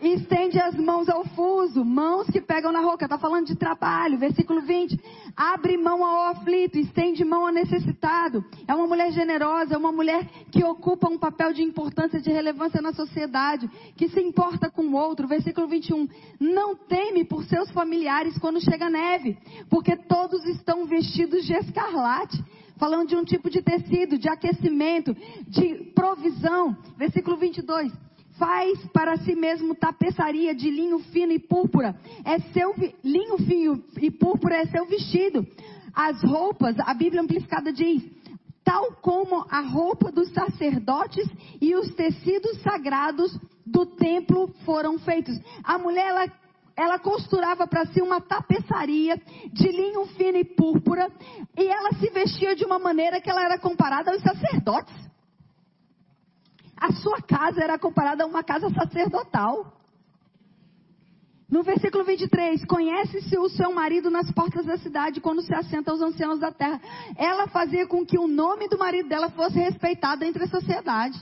Estende as mãos ao fuso, mãos que pegam na roca. Está falando de trabalho. Versículo 20. Abre mão ao aflito, estende mão ao necessitado. É uma mulher generosa, é uma mulher que ocupa um papel de importância, de relevância na sociedade, que se importa com o outro. Versículo 21. Não teme por seus familiares quando chega neve, porque todos estão vestidos de escarlate falando de um tipo de tecido, de aquecimento, de provisão. Versículo 22. Faz para si mesmo tapeçaria de linho fino e púrpura. É seu linho fino e púrpura é seu vestido. As roupas, a Bíblia amplificada diz, tal como a roupa dos sacerdotes e os tecidos sagrados do templo foram feitos. A mulher ela ela costurava para si uma tapeçaria de linho fino e púrpura, e ela se vestia de uma maneira que ela era comparada aos sacerdotes. A sua casa era comparada a uma casa sacerdotal. No versículo 23, conhece-se o seu marido nas portas da cidade quando se assenta aos anciãos da terra. Ela fazia com que o nome do marido dela fosse respeitado entre a sociedade.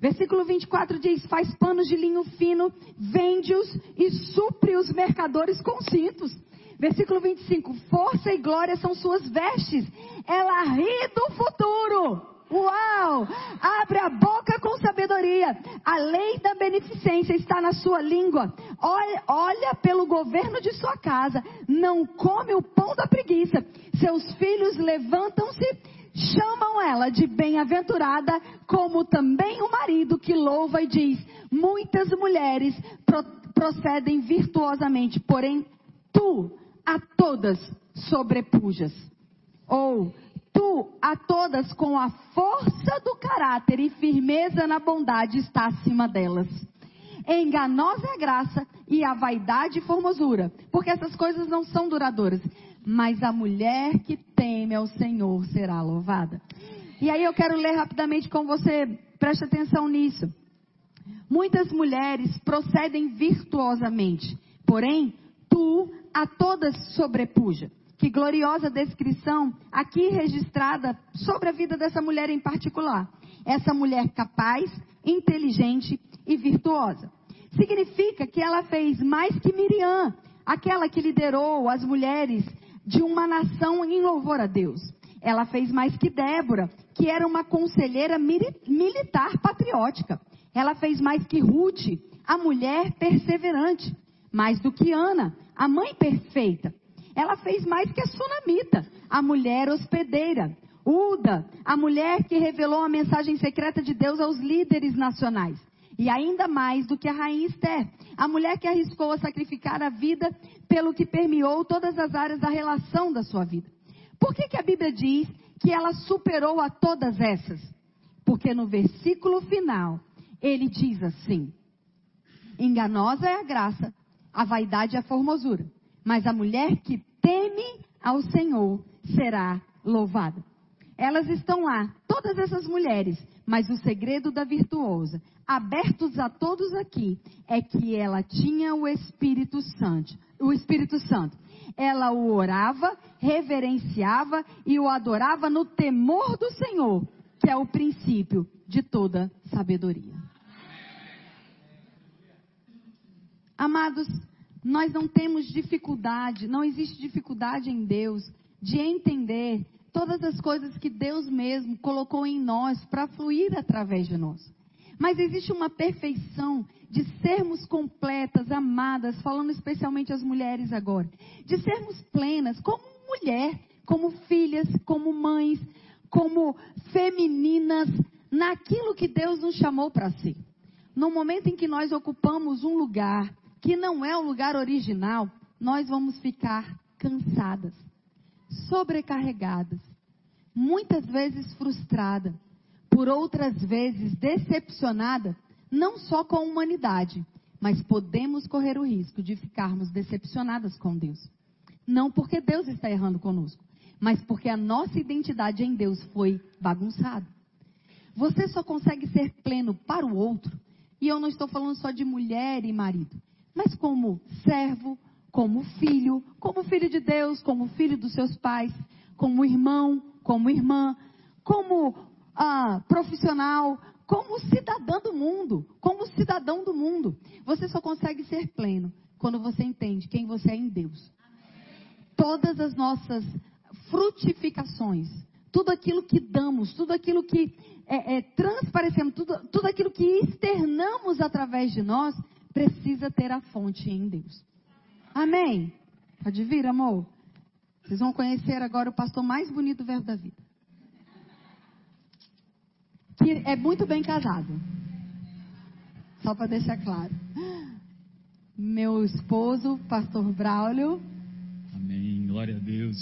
Versículo 24 diz: Faz panos de linho fino, vende-os e supre os mercadores com cintos. Versículo 25: Força e glória são suas vestes. Ela ri do futuro. Uau! Abre a boca com sabedoria. A lei da beneficência está na sua língua. Olha, olha, pelo governo de sua casa. Não come o pão da preguiça. Seus filhos levantam-se chamam ela de bem-aventurada, como também o marido que louva e diz: Muitas mulheres pro procedem virtuosamente, porém tu a todas sobrepujas. Ou tu a todas com a força do caráter e firmeza na bondade está acima delas. Enganosa é a graça e a vaidade e formosura, porque essas coisas não são duradouras mas a mulher que teme ao Senhor será louvada. E aí eu quero ler rapidamente com você, preste atenção nisso. Muitas mulheres procedem virtuosamente, porém, tu a todas sobrepuja. Que gloriosa descrição aqui registrada sobre a vida dessa mulher em particular. Essa mulher capaz, inteligente e virtuosa. Significa que ela fez mais que Miriam, aquela que liderou as mulheres de uma nação em louvor a Deus. Ela fez mais que Débora, que era uma conselheira militar patriótica. Ela fez mais que Ruth, a mulher perseverante. Mais do que Ana, a mãe perfeita. Ela fez mais que a Sunamita, a mulher hospedeira. Uda, a mulher que revelou a mensagem secreta de Deus aos líderes nacionais. E ainda mais do que a rainha Esther, a mulher que arriscou a sacrificar a vida pelo que permeou todas as áreas da relação da sua vida. Por que, que a Bíblia diz que ela superou a todas essas? Porque no versículo final, ele diz assim: Enganosa é a graça, a vaidade é a formosura, mas a mulher que teme ao Senhor será louvada. Elas estão lá, todas essas mulheres, mas o segredo da virtuosa, abertos a todos aqui, é que ela tinha o Espírito Santo. O Espírito Santo. Ela o orava, reverenciava e o adorava no temor do Senhor, que é o princípio de toda sabedoria. Amados, nós não temos dificuldade, não existe dificuldade em Deus de entender todas as coisas que Deus mesmo colocou em nós para fluir através de nós. Mas existe uma perfeição de sermos completas, amadas, falando especialmente às mulheres agora, de sermos plenas como mulher, como filhas, como mães, como femininas, naquilo que Deus nos chamou para ser. no momento em que nós ocupamos um lugar que não é o lugar original, nós vamos ficar cansadas, sobrecarregadas, muitas vezes frustrada, por outras vezes decepcionada, não só com a humanidade, mas podemos correr o risco de ficarmos decepcionadas com Deus. Não porque Deus está errando conosco, mas porque a nossa identidade em Deus foi bagunçada. Você só consegue ser pleno para o outro, e eu não estou falando só de mulher e marido, mas como servo, como filho, como filho de Deus, como filho dos seus pais, como irmão, como irmã, como ah, profissional, como cidadã do mundo, como cidadão do mundo. Você só consegue ser pleno quando você entende quem você é em Deus. Todas as nossas frutificações, tudo aquilo que damos, tudo aquilo que é, é, transparecemos, tudo, tudo aquilo que externamos através de nós, precisa ter a fonte em Deus. Amém? Pode vir, amor. Vocês vão conhecer agora o pastor mais bonito do Verbo da Vida. Que é muito bem casado. Só para deixar claro. Meu esposo, pastor Braulio. Amém. Glória a Deus.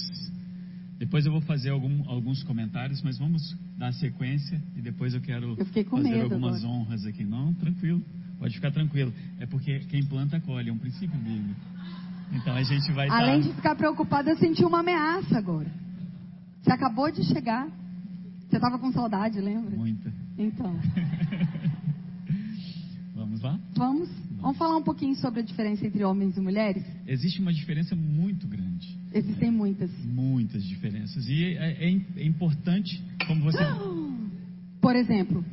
Depois eu vou fazer algum, alguns comentários, mas vamos dar sequência e depois eu quero eu fazer algumas agora. honras aqui. Não, tranquilo. Pode ficar tranquilo. É porque quem planta colhe, é um princípio bíblico. Então a gente vai Além tá... de ficar preocupada, eu senti uma ameaça agora. Você acabou de chegar. Você estava com saudade, lembra? Muita. Então. Vamos lá? Vamos. Vamos falar um pouquinho sobre a diferença entre homens e mulheres? Existe uma diferença muito grande. Existem muitas. Muitas diferenças. E é, é, é importante, como você. Por exemplo.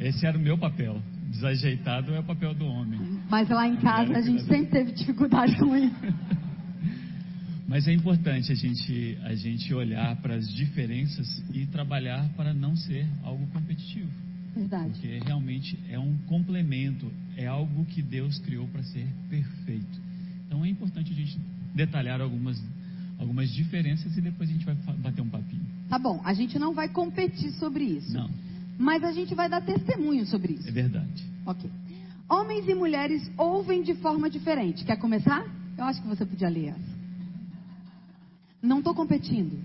Esse era o meu papel. Desajeitado é o papel do homem. Mas lá em casa a gente sempre teve dificuldade com isso. Mas é importante a gente, a gente olhar para as diferenças e trabalhar para não ser algo competitivo. Verdade. Porque realmente é um complemento, é algo que Deus criou para ser perfeito. Então é importante a gente detalhar algumas, algumas diferenças e depois a gente vai bater um papinho. Tá bom, a gente não vai competir sobre isso. Não. Mas a gente vai dar testemunho sobre isso. É verdade. Ok. Homens e mulheres ouvem de forma diferente. Quer começar? Eu acho que você podia ler essa. Não estou competindo.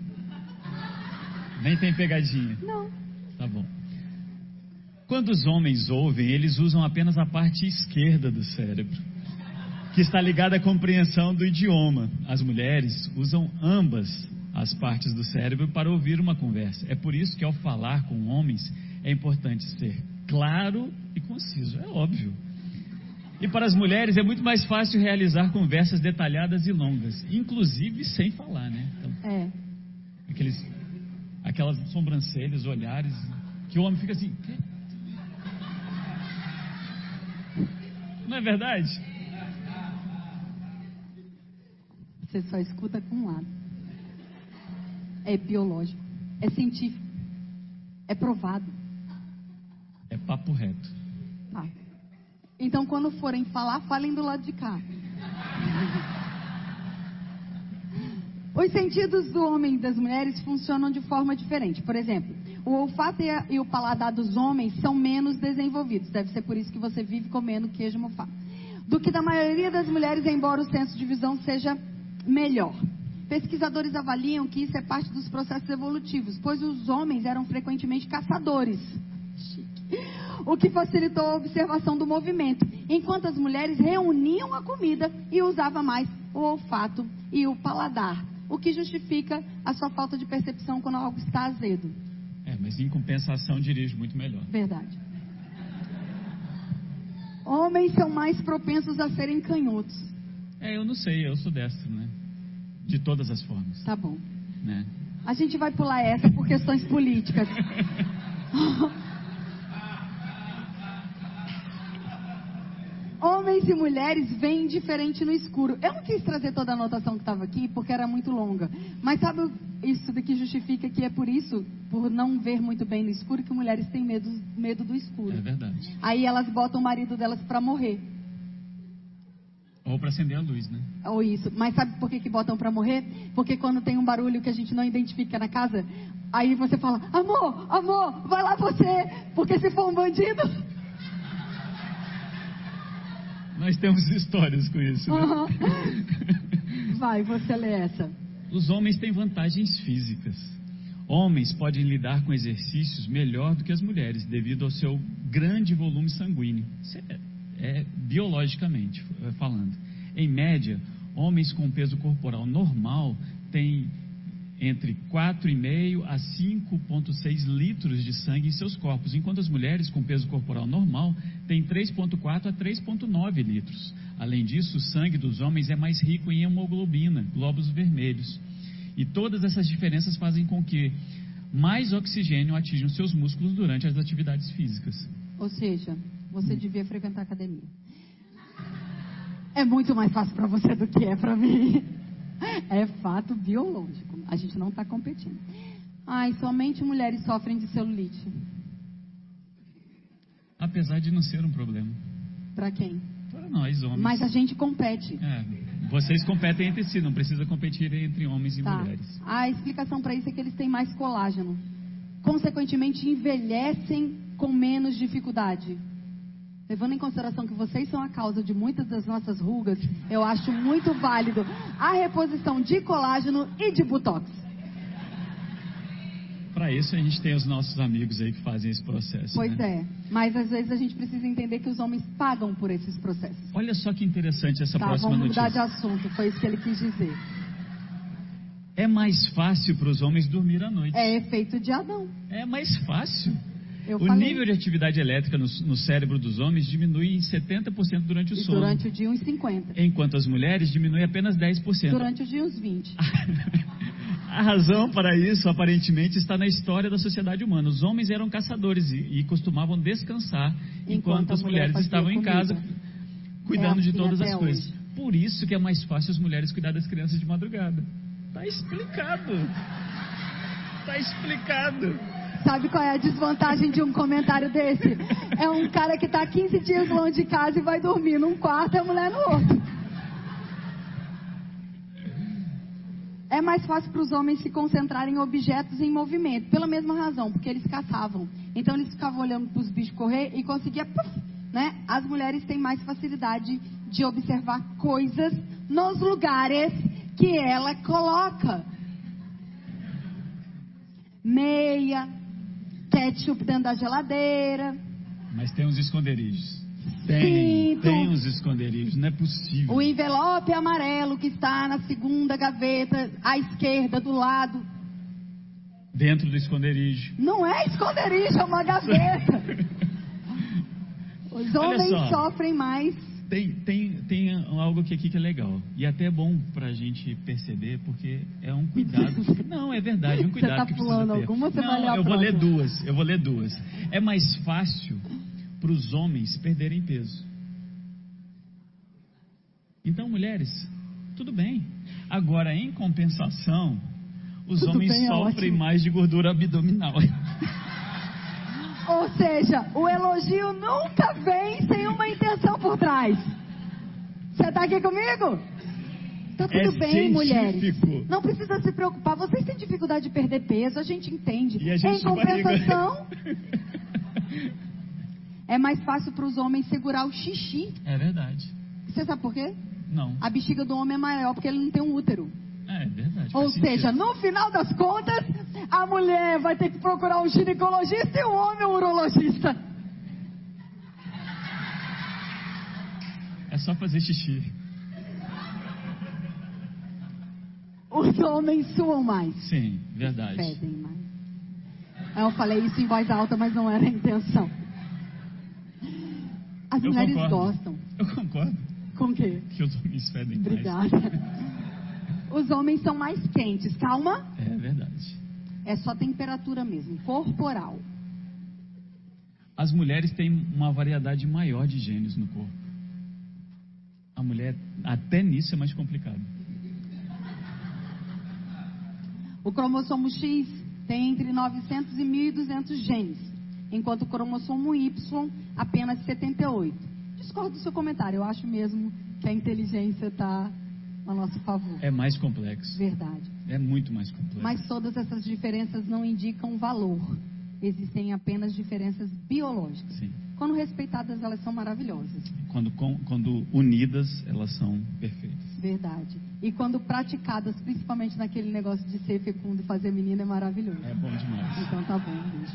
Nem tem pegadinha. Não. Tá bom. Quando os homens ouvem, eles usam apenas a parte esquerda do cérebro, que está ligada à compreensão do idioma. As mulheres usam ambas as partes do cérebro para ouvir uma conversa. É por isso que ao falar com homens é importante ser claro e conciso, é óbvio. E para as mulheres é muito mais fácil realizar conversas detalhadas e longas, inclusive sem falar, né? Então, é. Aqueles, aquelas sobrancelhas, olhares, que o homem fica assim. Quê? Não é verdade? Você só escuta com um lado. É biológico, é científico, é provado. É papo reto. Tá. Então, quando forem falar, falem do lado de cá. Os sentidos do homem e das mulheres funcionam de forma diferente. Por exemplo, o olfato e, a, e, o paladar dos homens são menos desenvolvidos. Deve ser por isso que você vive comendo queijo mofado. Do que da maioria das mulheres, embora o senso de visão seja melhor. Pesquisadores avaliam que isso é parte dos processos evolutivos, pois os homens eram frequentemente caçadores o que facilitou a observação do movimento, enquanto as mulheres reuniam a comida e usavam mais o olfato e o paladar, o que justifica a sua falta de percepção quando algo está azedo. É, mas em compensação dirige muito melhor. Verdade. Homens são mais propensos a serem canhotos. É, eu não sei, eu sou destro, né? De todas as formas. Tá bom. Né? A gente vai pular essa por questões políticas. Homens e mulheres veem diferente no escuro. Eu não quis trazer toda a anotação que estava aqui, porque era muito longa. Mas sabe, isso daqui justifica que é por isso, por não ver muito bem no escuro, que mulheres têm medo, medo do escuro. É verdade. Aí elas botam o marido delas para morrer. Ou para acender a luz, né? Ou isso. Mas sabe por que, que botam para morrer? Porque quando tem um barulho que a gente não identifica na casa, Aí você fala, amor, amor, vai lá você, porque se for um bandido. Nós temos histórias com isso. Né? Uhum. Vai, você lê essa. Os homens têm vantagens físicas. Homens podem lidar com exercícios melhor do que as mulheres, devido ao seu grande volume sanguíneo. Isso é, é biologicamente falando. Em média, homens com peso corporal normal têm entre 4,5 a 5,6 litros de sangue em seus corpos, enquanto as mulheres com peso corporal normal têm 3,4 a 3,9 litros. Além disso, o sangue dos homens é mais rico em hemoglobina, glóbulos vermelhos. E todas essas diferenças fazem com que mais oxigênio atinja os seus músculos durante as atividades físicas. Ou seja, você devia frequentar a academia. É muito mais fácil para você do que é para mim. É fato biológico. A gente não está competindo. Ai, somente mulheres sofrem de celulite. Apesar de não ser um problema. Para quem? Para nós, homens. Mas a gente compete. É, vocês competem entre si, não precisa competir entre homens e tá. mulheres. A explicação para isso é que eles têm mais colágeno. Consequentemente, envelhecem com menos dificuldade. Levando em consideração que vocês são a causa de muitas das nossas rugas, eu acho muito válido a reposição de colágeno e de botox. Para isso a gente tem os nossos amigos aí que fazem esse processo. Pois né? é, mas às vezes a gente precisa entender que os homens pagam por esses processos. Olha só que interessante essa tá, próxima vamos notícia. mudar de assunto, foi isso que ele quis dizer. É mais fácil para os homens dormir à noite. É efeito de Adão. É mais fácil. Eu o falei. nível de atividade elétrica no, no cérebro dos homens diminui em 70% durante o E sono. durante o dia uns 50. Enquanto as mulheres diminui apenas 10%. Durante o dia uns 20. A razão para isso, aparentemente, está na história da sociedade humana. Os homens eram caçadores e, e costumavam descansar enquanto, Enquanto as mulher mulheres estavam em casa cuidando É de assim todas até as coisas. hoje. Por isso que é mais fácil as mulheres cuidar das crianças de madrugada. Tá explicado. Tá explicado. Sabe qual é a desvantagem de um comentário desse? É um cara que está 15 dias longe de casa e vai dormir num quarto e a mulher no outro. É mais fácil para os homens se concentrarem em objetos em movimento, pela mesma razão, porque eles caçavam. Então eles ficavam olhando para os bichos correr e conseguia, puf, né? As mulheres têm mais facilidade de observar coisas nos lugares que ela coloca. Meia, ketchup dentro da geladeira, Mas tem uns esconderijos. Tem, tem uns esconderijos, não é possível. o envelope amarelo que está na segunda gaveta à esquerda do lado. Dentro do esconderijo. Não é esconderijo, é uma gaveta. Os homens sofrem mais. Tem, tem, tem algo aqui, aqui que é legal. E até é bom pra gente perceber, porque é um cuidado. Não, é verdade, um Você cuidado tá que precisa pulando alguma você Não, vai ler a eu vou ler duas. Eu vou ler duas. É mais fácil para os homens perderem peso. Então, mulheres, tudo bem. Agora, em compensação, os Tudo homens bem é sofrem ótimo. mais de gordura abdominal. Ou seja, o elogio nunca vem sem uma intenção por trás. Você está aqui comigo? Tá tudo É bem, mulheres. científico. Não precisa se preocupar. Vocês têm dificuldade de perder peso, a gente entende. A gente em compensação, é mais fácil para os homens segurar o xixi. É verdade. Você sabe por quê? Não. A bexiga do homem é maior porque ele não tem um útero. É verdade. Ou faz sentido. seja, no final das contas, a mulher vai ter que procurar um ginecologista e o homem um urologista. É só fazer xixi. Os homens suam mais, Sim, verdade. pedem mais. Eu falei isso em voz alta, mas não era a intenção. As Eu mulheres concordo. gostam. Eu concordo Com o quê? que os homens fedem mais. Obrigada. Os homens são mais quentes. Calma, É verdade. é só temperatura mesmo, corporal. As mulheres têm uma variedade maior de genes no corpo. A mulher, até nisso é mais complicado. O cromossomo X tem entre 900 e 1.200 genes, enquanto o cromossomo Y apenas 78. Discordo do seu comentário, eu acho mesmo que a inteligência está a nosso favor. É mais complexo. Verdade. É muito mais complexo. Mas todas essas diferenças não indicam valor. Existem apenas diferenças biológicas. Sim. Quando respeitadas, elas são maravilhosas. Quando, com- quando unidas, elas são perfeitas. Verdade. E quando praticadas, principalmente naquele negócio de ser fecundo e fazer menina, é maravilhoso. É bom demais. Então tá bom, beijo.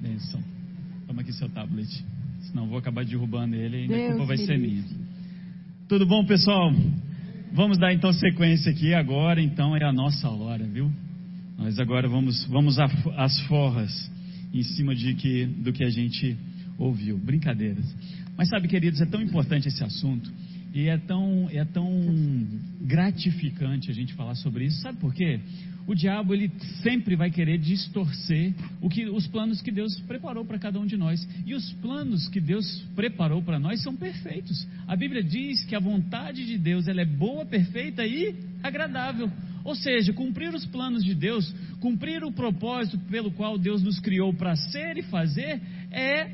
Benção. Toma aqui seu tablet. Senão vou acabar derrubando ele e ainda a culpa vai ser minha. Tudo bom, pessoal? Vamos dar então sequência aqui. Agora, então, é a nossa hora, viu? Nós agora vamos, vamos às forras em cima de que, do que a gente ouviu. Brincadeiras. Mas sabe, queridos, é tão importante esse assunto e é tão, é tão gratificante a gente falar sobre isso. Sabe por quê? O diabo ele sempre vai querer distorcer o que, os planos que Deus preparou para cada um de nós. E os planos que Deus preparou para nós são perfeitos. A Bíblia diz que a vontade de Deus ela é boa, perfeita e agradável. Ou seja, cumprir os planos de Deus, cumprir o propósito pelo qual Deus nos criou para ser e fazer, é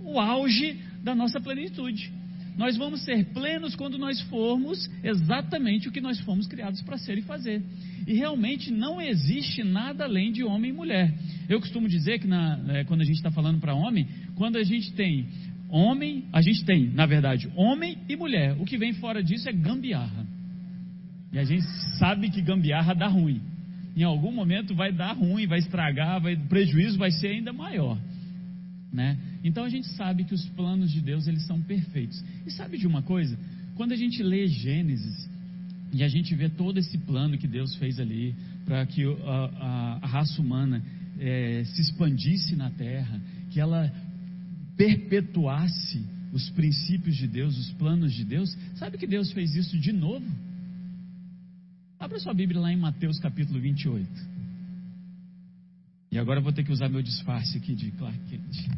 o auge da nossa plenitude. Nós vamos ser plenos quando nós formos exatamente o que nós fomos criados para ser e fazer. E realmente não existe nada além de homem e mulher. Eu costumo dizer que na- eh, quando a gente está falando para homem, quando a gente tem homem, a gente tem, na verdade, homem e mulher. O que vem fora disso é gambiarra. E a gente sabe que gambiarra dá ruim. Em algum momento vai dar ruim, vai estragar, vai, o prejuízo vai ser ainda maior. Né? Então a gente sabe que os planos de Deus eles são perfeitos. E sabe de uma coisa? Quando a gente lê Gênesis e a gente vê todo esse plano que Deus fez ali para que a, a- a raça humana eh, se expandisse na Terra, que ela perpetuasse os princípios de Deus, os planos de Deus, sabe que Deus fez isso de novo? Abra sua Bíblia lá em Mateus capítulo 28. E agora eu vou ter que usar meu disfarce aqui de Clark Kent.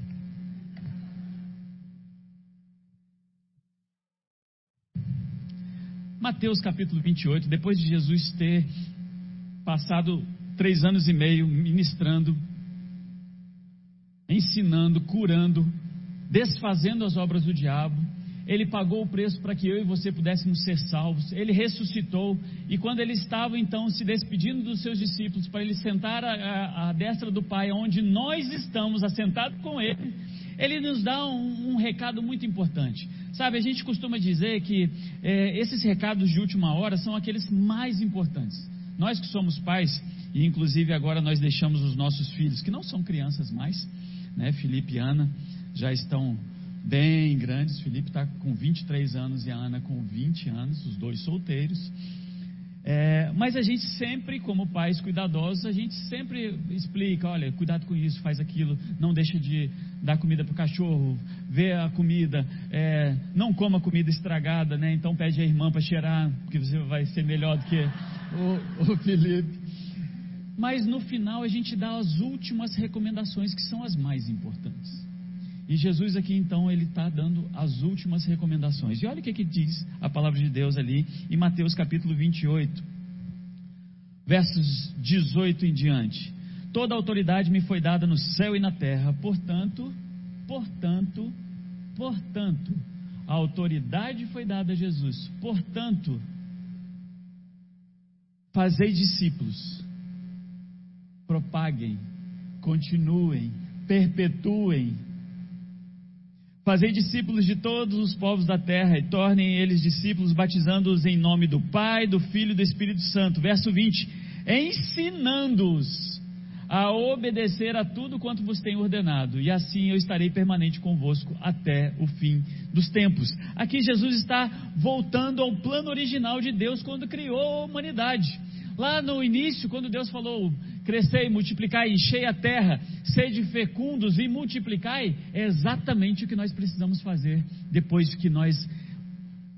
Mateus capítulo 28, depois de Jesus ter passado três anos e meio ministrando, ensinando, curando, desfazendo as obras do diabo, ele pagou o preço para que eu e você pudéssemos ser salvos. Ele ressuscitou e quando ele estava então se despedindo dos seus discípulos para ele sentar à, destra do Pai, onde nós estamos assentados com ele, ele nos dá um, um recado muito importante. Sabe, a gente costuma dizer que eh, esses recados de última hora são aqueles mais importantes. Nós que somos pais, e inclusive agora nós deixamos os nossos filhos, que não são crianças mais, né, Felipe e Ana, já estão bem grandes. Felipe está com 23 anos e a Ana com 20 anos, os dois solteiros. É, mas a gente sempre, como pais cuidadosos, a gente sempre explica, olha, cuidado com isso, faz aquilo, não deixa de dar comida para o cachorro, vê a comida, é, não coma comida estragada, né? Então pede a irmã para cheirar, porque você vai ser melhor do que o, o Felipe. Mas no final a gente dá as últimas recomendações que são as mais importantes. E Jesus aqui então ele está dando as últimas recomendações. E olha o que, que diz a palavra de Deus ali em Mateus capítulo 28, versos 18 em diante. Toda autoridade me foi dada no céu e na terra, portanto, portanto, portanto, a autoridade foi dada a Jesus. Portanto, fazei discípulos, propaguem, continuem, perpetuem Fazei discípulos de todos os povos da terra e tornem eles discípulos, batizando-os em nome do Pai, do Filho e do Espírito Santo. Verso 20: Ensinando-os a obedecer a tudo quanto vos tenho ordenado, e assim eu estarei permanente convosco até o fim dos tempos. Aqui Jesus está voltando ao plano original de Deus quando criou a humanidade. Lá no início, quando Deus falou, crescei, multiplicai, enchei a terra, sede fecundos e multiplicai, é exatamente o que nós precisamos fazer depois que nós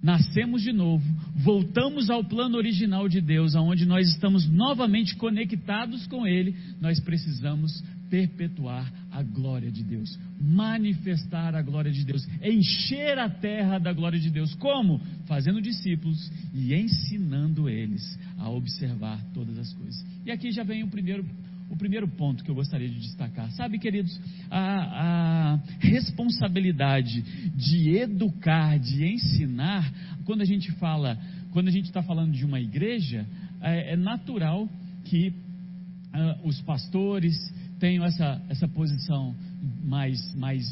nascemos de novo, voltamos ao plano original de Deus, aonde nós estamos novamente conectados com Ele, nós precisamos perpetuar a glória de Deus, manifestar a glória de Deus, encher a terra da glória de Deus. Como? Fazendo discípulos e ensinando eles a observar todas as coisas. E aqui já vem o primeiro o primeiro ponto que eu gostaria de destacar. Sabe, queridos, a, a, responsabilidade de educar, de ensinar, quando a gente fala, quando a gente está falando de uma igreja, é, é natural que uh, os pastores tenham essa, essa posição mais, mais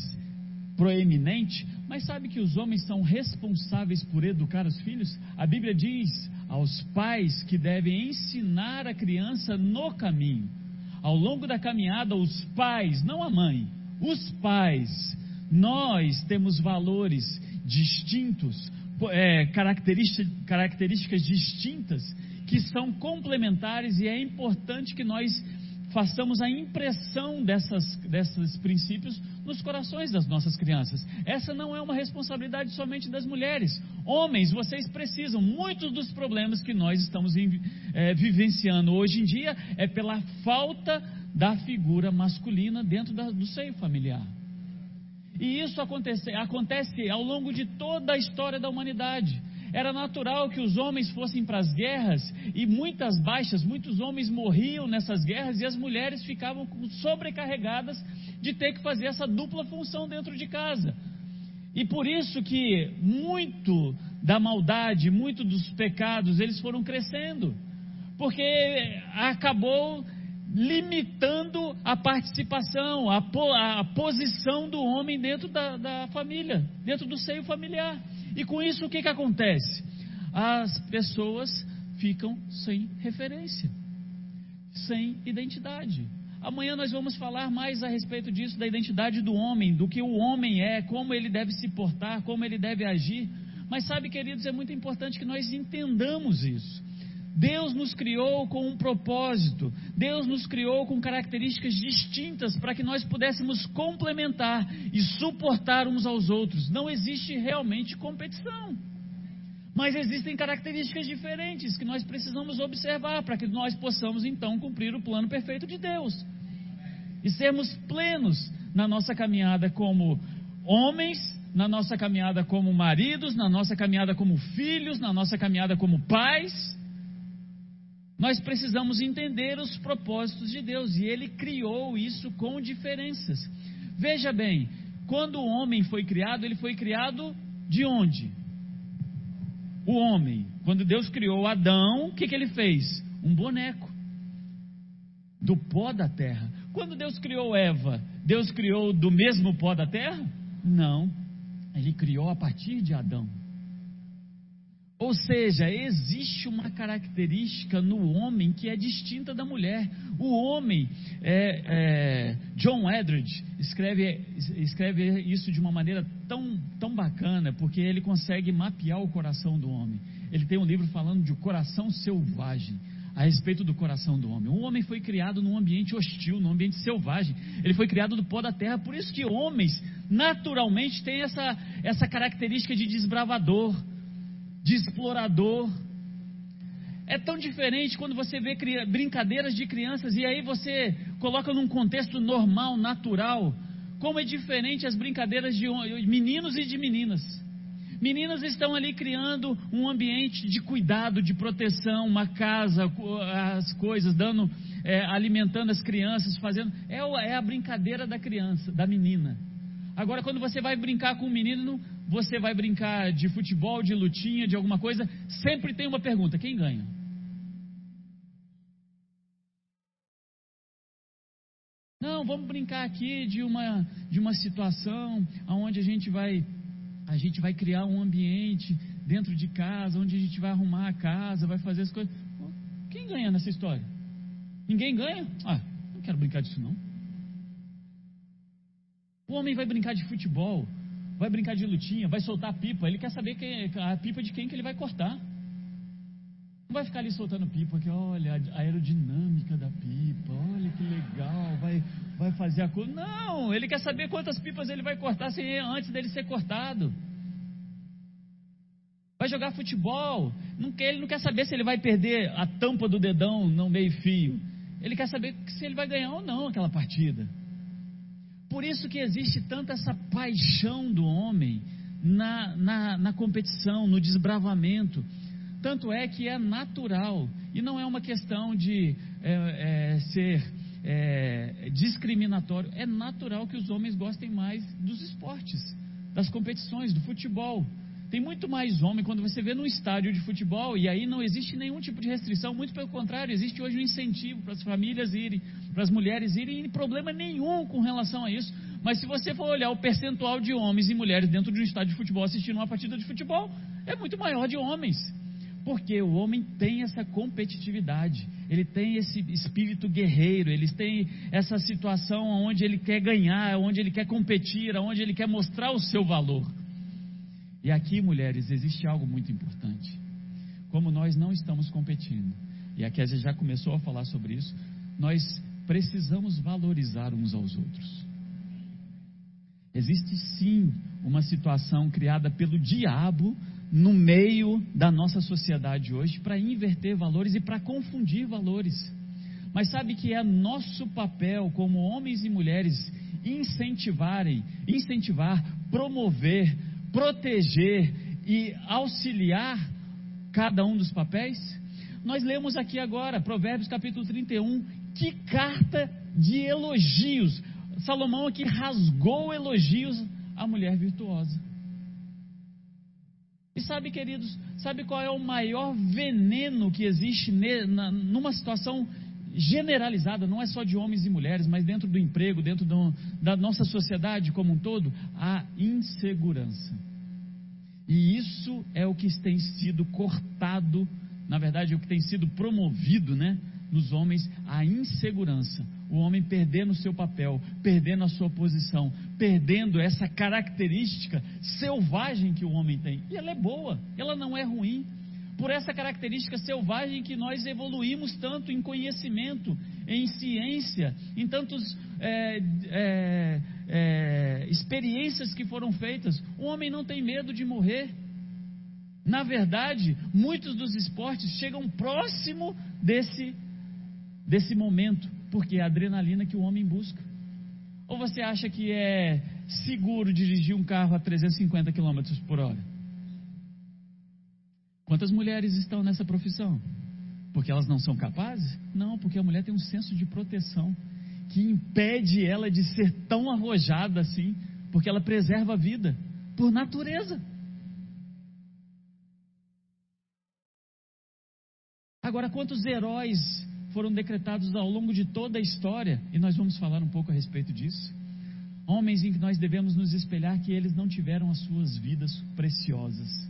proeminente, mas sabe que os homens são responsáveis por educar os filhos? A Bíblia diz aos pais que devem ensinar a criança no caminho. Ao longo da caminhada, os pais, não a mãe, os pais, nós temos valores distintos, é, características, características distintas que são complementares e é importante que nós façamos a impressão dessas, desses princípios nos corações das nossas crianças. Essa não é uma responsabilidade somente das mulheres. Homens, vocês precisam. Muitos dos problemas que nós estamos é, vivenciando hoje em dia é pela falta da figura masculina dentro da, do seio familiar. E isso acontece, acontece ao longo de toda a história da humanidade. Era natural que os homens fossem para as guerras e muitas baixas, muitos homens morriam nessas guerras e as mulheres ficavam sobrecarregadas de ter que fazer essa dupla função dentro de casa. E por isso que muito da maldade, muito dos pecados, eles foram crescendo. Porque acabou limitando a participação, a, po, a posição do homem dentro da, da família, dentro do seio familiar. E com isso o que, que acontece? As pessoas ficam sem referência, sem identidade. Amanhã nós vamos falar mais a respeito disso, da identidade do homem, do que o homem é, como ele deve se portar, como ele deve agir. Mas sabe, queridos, é muito importante que nós entendamos isso. Deus nos criou com um propósito, Deus nos criou com características distintas para que nós pudéssemos complementar e suportar uns aos outros. Não existe realmente competição. Mas existem características diferentes que nós precisamos observar para que nós possamos então cumprir o plano perfeito de Deus e sermos plenos na nossa caminhada como homens, na nossa caminhada como maridos, na nossa caminhada como filhos, na nossa caminhada como pais nós precisamos entender os propósitos de Deus e Ele criou isso com diferenças. Veja bem, quando o homem foi criado, ele foi criado de onde? O homem, quando Deus criou Adão, o que, que ele fez? Um boneco do pó da terra. Quando Deus criou Eva, Deus criou do mesmo pó da terra? Não, ele criou a partir de Adão. Ou seja, existe uma característica no homem que é distinta da mulher. O homem, é, é, John Edridge escreve, escreve isso de uma maneira tão, tão bacana, porque ele consegue mapear o coração do homem. Ele tem um livro falando de coração selvagem, a respeito do coração do homem. O homem foi criado num ambiente hostil, num ambiente selvagem. Ele foi criado do pó da terra, por isso que homens, naturalmente, têm essa, essa característica de desbravador de explorador. É tão diferente quando você vê brincadeiras de crianças e aí você coloca num contexto normal, natural. Como é diferente as brincadeiras de meninos e de meninas. Meninas estão ali criando um ambiente de cuidado, de proteção, uma casa, as coisas, dando, é, alimentando as crianças, fazendo. É, é a brincadeira da criança, da menina. Agora, quando você vai brincar com um menino, você vai brincar de futebol, de lutinha, de alguma coisa, sempre tem uma pergunta: quem ganha? Não, vamos brincar aqui de uma, de uma situação onde a gente vai a gente vai criar um ambiente dentro de casa, onde a gente vai arrumar a casa, vai fazer as coisas. Quem ganha nessa história? Ninguém ganha? Ah, não quero brincar disso não. O homem vai brincar de futebol, vai brincar de lutinha, vai soltar pipa. Ele quer saber quem, a pipa de quem que ele vai cortar. Não vai ficar ali soltando pipa, que olha a aerodinâmica da pipa, olha que legal, vai, vai fazer a coisa. Não, ele quer saber quantas pipas ele vai cortar antes dele ser cortado. Vai jogar futebol, não quer, ele não quer saber se ele vai perder a tampa do dedão no meio fio. Ele quer saber se ele vai ganhar ou não aquela partida. Por isso que existe tanta essa paixão do homem na, na, na competição, no desbravamento. Tanto é que é natural, e não é uma questão de é, é, ser é, discriminatório, é natural que os homens gostem mais dos esportes, das competições, do futebol. Tem muito mais homem quando você vê num estádio de futebol e aí não existe nenhum tipo de restrição, muito pelo contrário, existe hoje um incentivo para as famílias irem, para as mulheres irem, e problema nenhum com relação a isso. Mas se você for olhar o percentual de homens e mulheres dentro de um estádio de futebol assistindo uma partida de futebol, é muito maior de homens. Porque o homem tem essa competitividade, ele tem esse espírito guerreiro, ele tem essa situação onde ele quer ganhar, onde ele quer competir, onde ele quer mostrar o seu valor. E aqui, mulheres, existe algo muito importante. Como nós não estamos competindo, e a Kézia já começou a falar sobre isso, nós precisamos valorizar uns aos outros. Existe sim uma situação criada pelo diabo no meio da nossa sociedade hoje para inverter valores e para confundir valores. Mas sabe que é nosso papel como homens e mulheres incentivarem, incentivar, promover, proteger e auxiliar cada um dos papéis? Nós lemos aqui agora, Provérbios capítulo 31, que carta de elogios. Salomão aqui rasgou elogios à mulher virtuosa. E sabe, queridos, sabe qual é o maior veneno que existe numa situação generalizada, não é só de homens e mulheres, mas dentro do emprego, dentro do, da nossa sociedade como um todo? A insegurança. E isso é o que tem sido cortado, na verdade, é o que tem sido promovido, né? Nos homens, a insegurança o homem perdendo o seu papel, perdendo a sua posição, perdendo essa característica selvagem que o homem tem. E ela é boa, ela não é ruim. Por essa característica selvagem que nós evoluímos tanto em conhecimento, em ciência, em tantas é, é, é, experiências que foram feitas. O homem não tem medo de morrer. Na verdade, muitos dos esportes chegam próximo desse, desse momento porque é a adrenalina que o homem busca. Ou você acha que é seguro dirigir um carro a 350 km por hora? Quantas mulheres estão nessa profissão? Porque elas não são capazes? Não, porque a mulher tem um senso de proteção que impede ela de ser tão arrojada assim, porque ela preserva a vida por natureza. Agora, quantos heróis foram decretados ao longo de toda a história, e nós vamos falar um pouco a respeito disso. Homens em que nós devemos nos espelhar que eles não tiveram as suas vidas preciosas.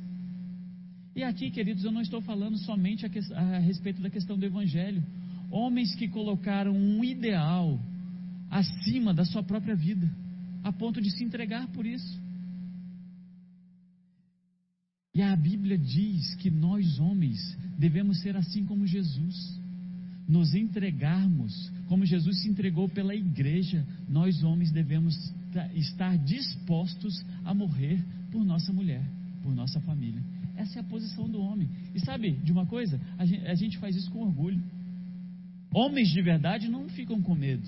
E aqui, queridos, eu não estou falando somente a, que, a respeito da questão do Evangelho. Homens que colocaram um ideal acima da sua própria vida, a ponto de se entregar por isso. E a Bíblia diz que nós, homens, devemos ser assim como Jesus nos entregarmos, como Jesus se entregou pela igreja, nós homens devemos estar dispostos a morrer por nossa mulher, por nossa família. Essa é a posição do homem. E sabe de uma coisa? A gente, a gente faz isso com orgulho. Homens de verdade não ficam com medo.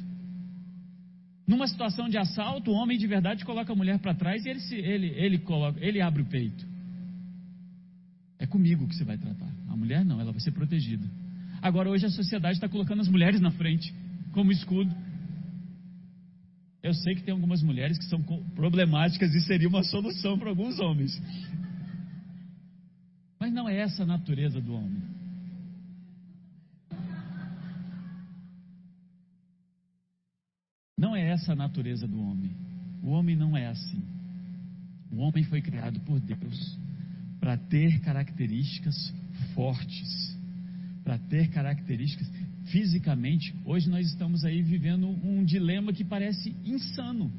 Numa situação de assalto, o homem de verdade coloca a mulher para trás e ele, se, ele, ele, coloca, ele abre o peito. É comigo que você vai tratar. A mulher não, ela vai ser protegida. Agora, hoje a sociedade está colocando as mulheres na frente, como escudo. Eu sei que tem algumas mulheres que são problemáticas e seria uma solução para alguns homens. Mas não é essa a natureza do homem. Não é essa a natureza do homem. O homem não é assim. O homem foi criado por Deus para ter características fortes para ter características fisicamente. Hoje nós estamos aí vivendo um dilema que parece insano.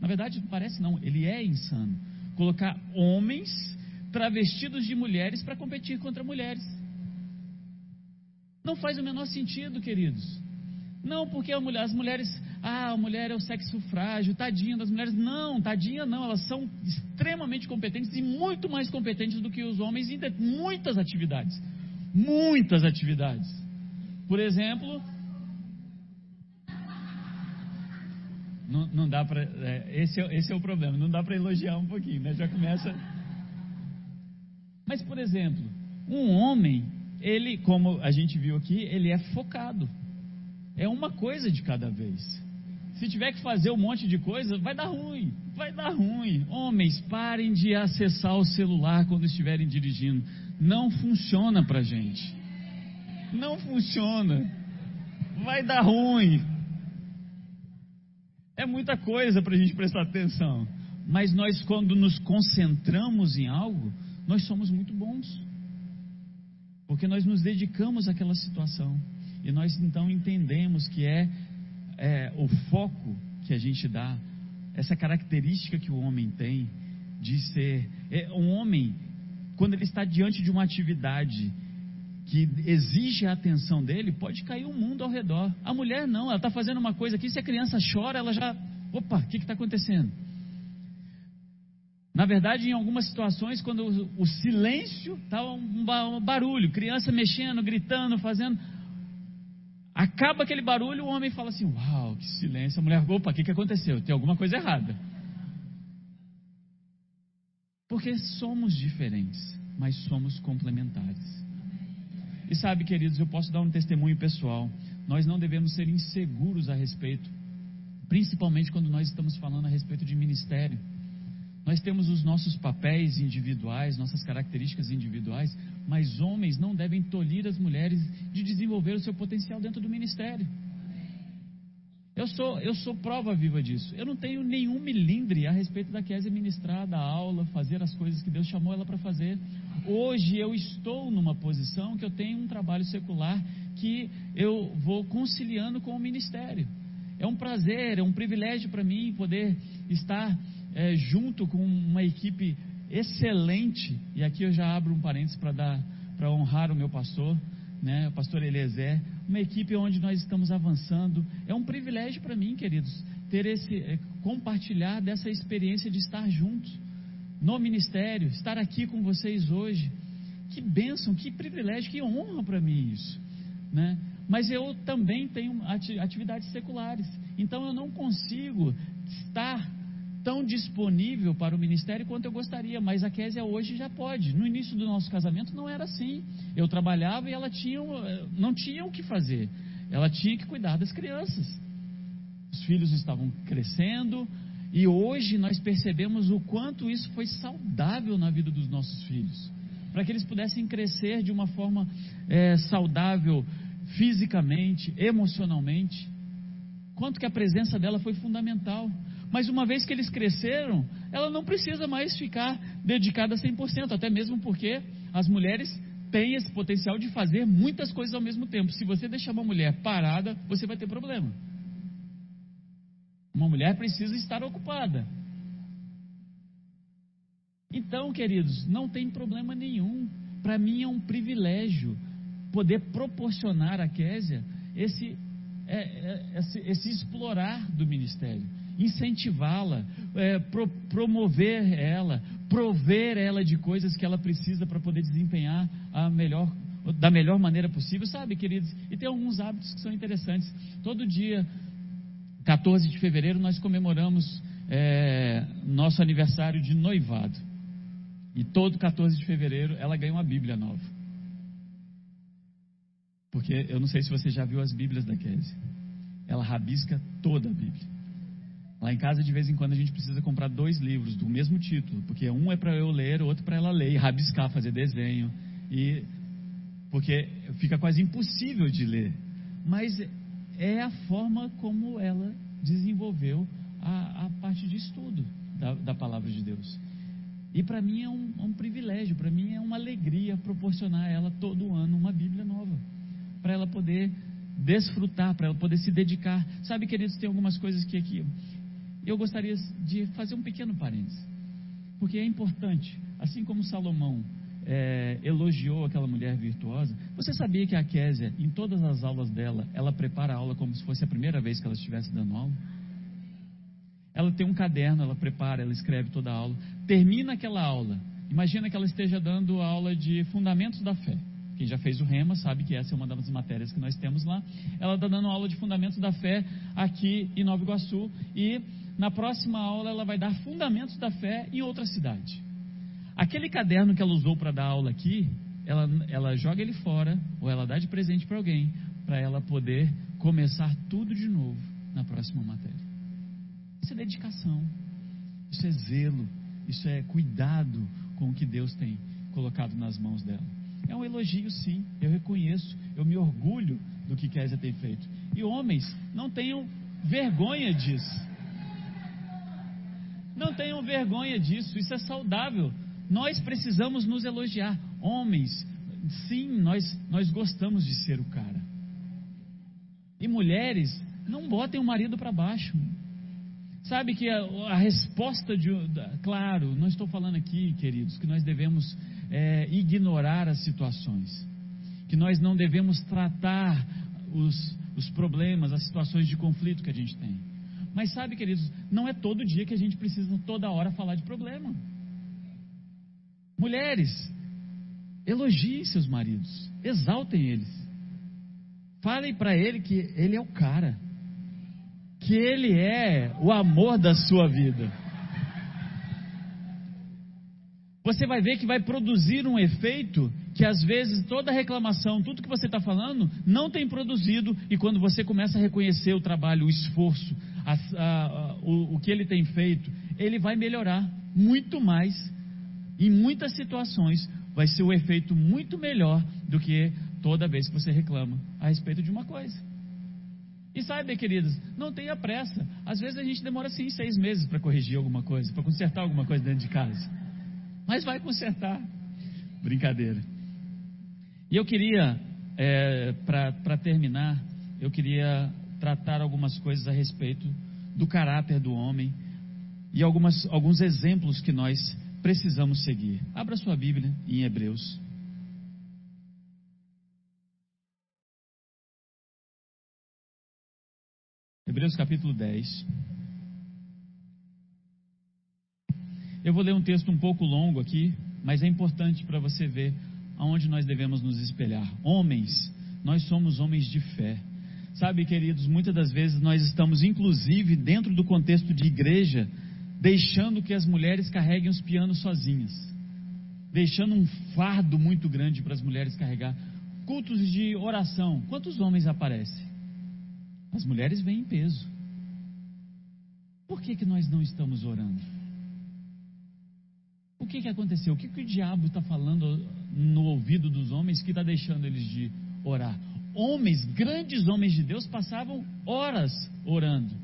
Na verdade, parece não, ele é insano. Colocar homens travestidos de mulheres para competir contra mulheres. Não faz o menor sentido, queridos. Não, porque mulher, as mulheres, ah, a mulher é o sexo frágil, tadinha das mulheres. Não, tadinha não, elas são extremamente competentes e muito mais competentes do que os homens em muitas atividades muitas atividades. Por exemplo, não, não dá para. É, esse, é, esse é o problema, não dá para elogiar um pouquinho, né? Já começa. Mas, por exemplo, um homem, ele, como a gente viu aqui, ele é focado. É uma coisa de cada vez. Se tiver que fazer um monte de coisa, vai dar ruim, vai dar ruim. Homens, parem de acessar o celular quando estiverem dirigindo. Não funciona pra gente. Não funciona. Vai dar ruim. É muita coisa para a gente prestar atenção. Mas nós, quando nos concentramos em algo, nós somos muito bons. Porque nós nos dedicamos àquela situação. E nós então entendemos que é, é o foco que a gente dá, essa característica que o homem tem de ser. É, um homem, quando ele está diante de uma atividade que exige a atenção dele, pode cair o um mundo ao redor. A mulher não, ela está fazendo uma coisa aqui, se a criança chora, ela já. Opa, o que está acontecendo? Na verdade, em algumas situações, quando o, o silêncio está um, um barulho, criança mexendo, gritando, fazendo. Acaba aquele barulho, o homem fala assim: Uau, que silêncio. A mulher, opa, o que, que aconteceu? Tem alguma coisa errada. Porque somos diferentes, mas somos complementares. E sabe, queridos, eu posso dar um testemunho pessoal. Nós não devemos ser inseguros a respeito, principalmente quando nós estamos falando a respeito de ministério. Nós temos os nossos papéis individuais, nossas características individuais, mas homens não devem tolir as mulheres de desenvolver o seu potencial dentro do ministério. Eu sou, eu sou prova viva disso. Eu não tenho nenhum milindre a respeito da Kézia ministrar, da aula, fazer as coisas que Deus chamou ela para fazer. Hoje eu estou numa posição que eu tenho um trabalho secular que eu vou conciliando com o ministério. É um prazer, é um privilégio para mim poder estar é, junto com uma equipe excelente. E aqui eu já abro um parênteses para dar para honrar o meu pastor, né, o pastor Eliezer, uma equipe onde nós estamos avançando. É um privilégio para mim, queridos, ter esse é, compartilhar dessa experiência de estar juntos no ministério, estar aqui com vocês hoje. Que bênção, que privilégio, que honra para mim isso, né? Mas eu também tenho atividades seculares, então eu não consigo estar tão disponível para o ministério quanto eu gostaria, mas a Késia hoje já pode. No início do nosso casamento não era assim. Eu trabalhava e ela tinha, não tinha o que fazer. Ela tinha que cuidar das crianças. Os filhos estavam crescendo e hoje nós percebemos o quanto isso foi saudável na vida dos nossos filhos. Para que eles pudessem crescer de uma forma é, saudável fisicamente, emocionalmente. Quanto que a presença dela foi fundamental. Mas uma vez que eles cresceram, ela não precisa mais ficar dedicada 100%, até mesmo porque as mulheres têm esse potencial de fazer muitas coisas ao mesmo tempo. Se você deixar uma mulher parada, você vai ter problema. Uma mulher precisa estar ocupada. Então, queridos, não tem problema nenhum. Para mim é um privilégio poder proporcionar a Késia esse, é, é, esse, esse explorar do ministério incentivá-la, é, pro, promover ela, prover ela de coisas que ela precisa para poder desempenhar a melhor, da melhor maneira possível, sabe, queridos? E tem alguns hábitos que são interessantes. Todo dia, 14 de fevereiro, nós comemoramos é, nosso aniversário de noivado. E todo 14 de fevereiro ela ganha uma Bíblia nova. Porque eu não sei se você já viu as Bíblias da Kézia. Ela rabisca toda a Bíblia. Lá em casa, de vez em quando, a gente precisa comprar dois livros do mesmo título, porque um é para eu ler, o outro para ela ler, e rabiscar, fazer desenho, e porque fica quase impossível de ler. Mas é a forma como ela desenvolveu a, a parte de estudo da, da, palavra de Deus. E para mim é um, é um privilégio, para mim é uma alegria proporcionar a ela todo ano uma Bíblia nova, para ela poder desfrutar, para ela poder se dedicar. Sabe, queridos, tem algumas coisas que aqui eu gostaria de fazer um pequeno parênteses, porque é importante, assim como Salomão é, elogiou aquela mulher virtuosa, você sabia que a Késia, em todas as aulas dela, ela prepara a aula como se fosse a primeira vez que ela estivesse dando aula? Ela tem um caderno, ela prepara, ela escreve toda a aula, termina aquela aula, imagina que ela esteja dando aula de Fundamentos da Fé. Quem já fez o REMA sabe que essa é uma das matérias que nós temos lá. Ela está dando aula de Fundamentos da Fé aqui em Nova Iguaçu e na próxima aula ela vai dar fundamentos da fé em outra cidade. Aquele caderno que ela usou para dar aula aqui, ela, ela joga ele fora ou ela dá de presente para alguém, para ela poder começar tudo de novo na próxima matéria. Isso é dedicação, isso é zelo, isso é cuidado com o que Deus tem colocado nas mãos dela. É um elogio, sim, eu reconheço, eu me orgulho do que Késia tem feito. E homens, não tenham vergonha disso. Não tenham vergonha disso, isso é saudável. Nós precisamos nos elogiar. Homens, sim, nós, nós gostamos de ser o cara. E mulheres, não botem o marido para baixo. Sabe que a, a resposta de. Claro, não estou falando aqui, queridos, que nós devemos é, ignorar as situações. Que nós não devemos tratar os, os problemas, as situações de conflito que a gente tem. Mas sabe, queridos, não é todo dia que a gente precisa toda hora falar de problema. Mulheres, elogiem seus maridos, exaltem eles. Falem para ele que ele é o cara, que ele é o amor da sua vida. Você vai ver que vai produzir um efeito que às vezes toda reclamação, tudo que você está falando, não tem produzido, e quando você começa a reconhecer o trabalho, o esforço, a, a, o, o que ele tem feito, ele vai melhorar muito mais. Em muitas situações, vai ser o um efeito muito melhor do que toda vez que você reclama a respeito de uma coisa. E sabe, queridos, não tenha pressa. Às vezes a gente demora sim seis meses para corrigir alguma coisa, para consertar alguma coisa dentro de casa. Mas vai consertar. Brincadeira. E eu queria, é, para terminar, eu queria tratar algumas coisas a respeito do caráter do homem e algumas, alguns exemplos que nós precisamos seguir. Abra sua Bíblia em Hebreus. Hebreus capítulo 10. Eu vou ler um texto um pouco longo aqui, mas é importante para você ver aonde nós devemos nos espelhar. Homens, nós somos homens de fé. Sabe, queridos, muitas das vezes nós estamos, inclusive, dentro do contexto de igreja, deixando que as mulheres carreguem os pianos sozinhas, deixando um fardo muito grande para as mulheres carregar. Cultos de oração, quantos homens aparecem? As mulheres vêm em peso. Por que, que nós não estamos orando? O que, que aconteceu? O que, que o diabo está falando no ouvido dos homens que está deixando eles de orar? Homens, grandes homens de Deus, passavam horas orando.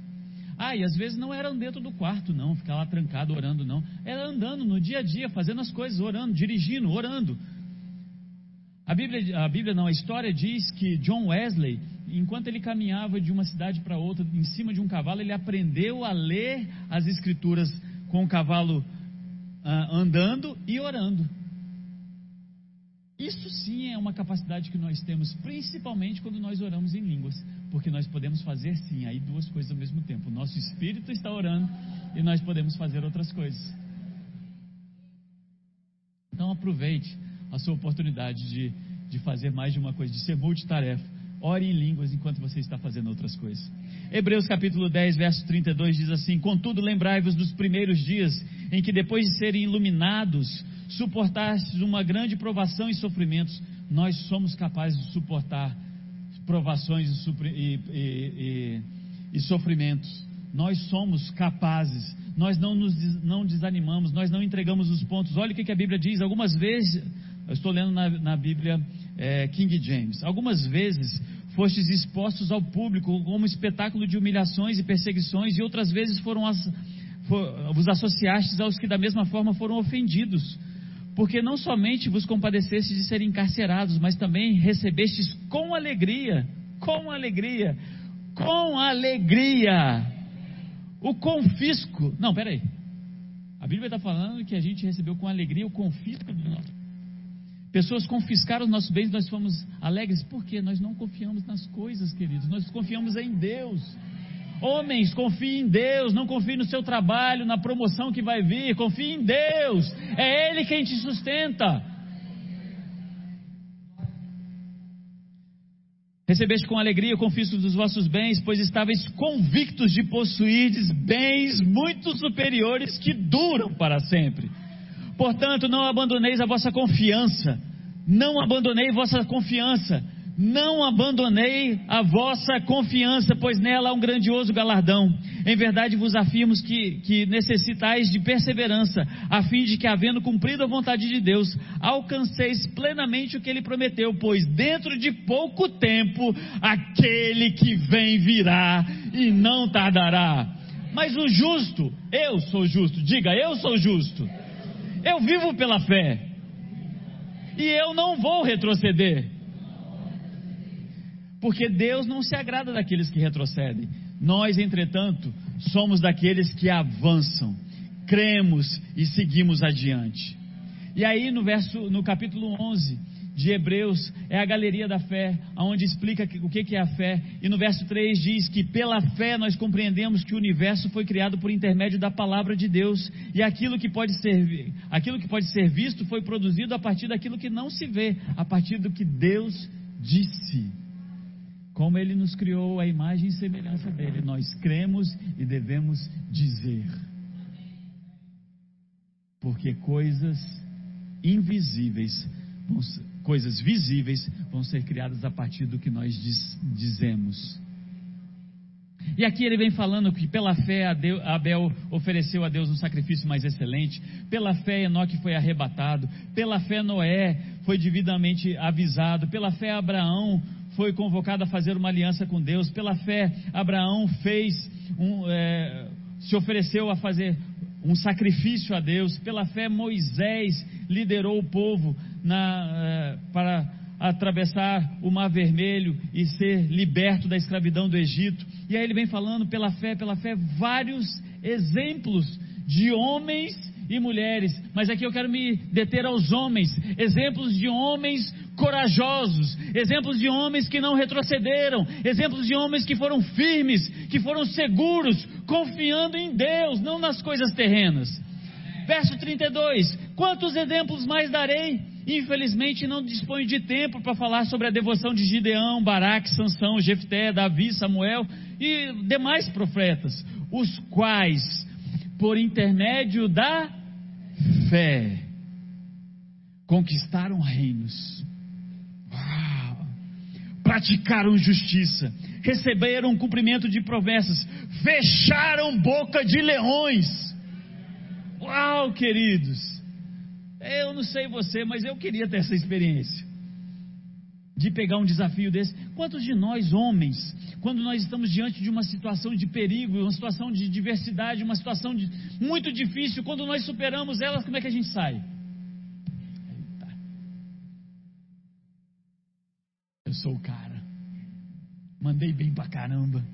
Ah, e às vezes não eram dentro do quarto, não, ficar lá trancado orando, não. Era andando no dia a dia, fazendo as coisas, orando, dirigindo, orando. A Bíblia, a Bíblia não, a história diz que John Wesley, enquanto ele caminhava de uma cidade para outra em cima de um cavalo, ele aprendeu a ler as escrituras com o cavalo ah, andando e orando. Isso sim é uma capacidade que nós temos, principalmente quando nós oramos em línguas, porque nós podemos fazer sim aí duas coisas ao mesmo tempo. O nosso espírito está orando e nós podemos fazer outras coisas. Então aproveite a sua oportunidade de, de fazer mais de uma coisa, de ser multitarefa. Ore em línguas enquanto você está fazendo outras coisas. Hebreus capítulo 10, verso 32 diz assim: Contudo, lembrai-vos dos primeiros dias em que, depois de serem iluminados, suportastes uma grande provação e sofrimentos. Nós somos capazes de suportar provações e, e, e, e sofrimentos. Nós somos capazes. Nós não nos não desanimamos. Nós não entregamos os pontos. Olha o que, que a Bíblia diz. Algumas vezes, eu estou lendo na, na Bíblia é, King James. Algumas vezes fostes expostos ao público como espetáculo de humilhações e perseguições, e outras vezes foram as, for, vos associastes aos que da mesma forma foram ofendidos. Porque não somente vos compadecestes de serem encarcerados, mas também recebestes com alegria, com alegria, com alegria, o confisco. Não, peraí. A Bíblia está falando que a gente recebeu com alegria o confisco Pessoas confiscaram os nossos bens, nós fomos alegres. Por quê? Nós não confiamos nas coisas, queridos. Nós confiamos em Deus. Homens, confiem em Deus, não confiem no seu trabalho, na promoção que vai vir, confie em Deus. É Ele quem te sustenta. Recebeste com alegria o confisco dos vossos bens, pois estáveis convictos de possuirdes bens muito superiores que duram para sempre. Portanto, não abandoneis a vossa confiança. Não abandonei vossa confiança. Não abandonei a vossa confiança, pois nela há um grandioso galardão. Em verdade vos afirmo que, que necessitais de perseverança, a fim de que, havendo cumprido a vontade de Deus, alcanceis plenamente o que ele prometeu, pois dentro de pouco tempo aquele que vem virá e não tardará. Mas o justo, eu sou justo, diga, eu sou justo. Eu vivo pela fé. E eu não vou retroceder. Porque Deus não se agrada daqueles que retrocedem. Nós, entretanto, somos daqueles que avançam, cremos e seguimos adiante. E aí no verso no capítulo 11 de Hebreus é a galeria da fé, onde explica o que é a fé. E no verso 3 diz que pela fé nós compreendemos que o universo foi criado por intermédio da palavra de Deus, e aquilo que pode ser, aquilo que pode ser visto foi produzido a partir daquilo que não se vê, a partir do que Deus disse. Como Ele nos criou a imagem e semelhança dele, nós cremos e devemos dizer. Porque coisas invisíveis, coisas visíveis, vão ser criadas a partir do que nós diz, dizemos. E aqui ele vem falando que pela fé Abel ofereceu a Deus um sacrifício mais excelente, pela fé Enoque foi arrebatado, pela fé Noé foi devidamente avisado, pela fé Abraão foi convocado a fazer uma aliança com Deus. Pela fé, Abraão fez um, é, se ofereceu a fazer um sacrifício a Deus. Pela fé, Moisés liderou o povo na, é, para atravessar o Mar Vermelho e ser liberto da escravidão do Egito. E aí ele vem falando pela fé, pela fé, vários exemplos de homens e mulheres, mas aqui eu quero me deter aos homens, exemplos de homens corajosos, exemplos de homens que não retrocederam, exemplos de homens que foram firmes, que foram seguros, confiando em Deus, não nas coisas terrenas. Verso 32: Quantos exemplos mais darei? Infelizmente não disponho de tempo para falar sobre a devoção de Gideão, Baraque, Sansão, Jefté, Davi, Samuel e demais profetas, os quais, por intermédio da fé, conquistaram reinos, praticaram justiça, receberam cumprimento de promessas, fecharam boca de leões. Uau, queridos! Eu não sei você, mas eu queria ter essa experiência de pegar um desafio desse. Quantos de nós, homens, quando nós estamos diante de uma situação de perigo, uma situação de diversidade, uma situação de, muito difícil, quando nós superamos elas, como é que a gente sai? eu sou o cara. Mandei bem pra caramba.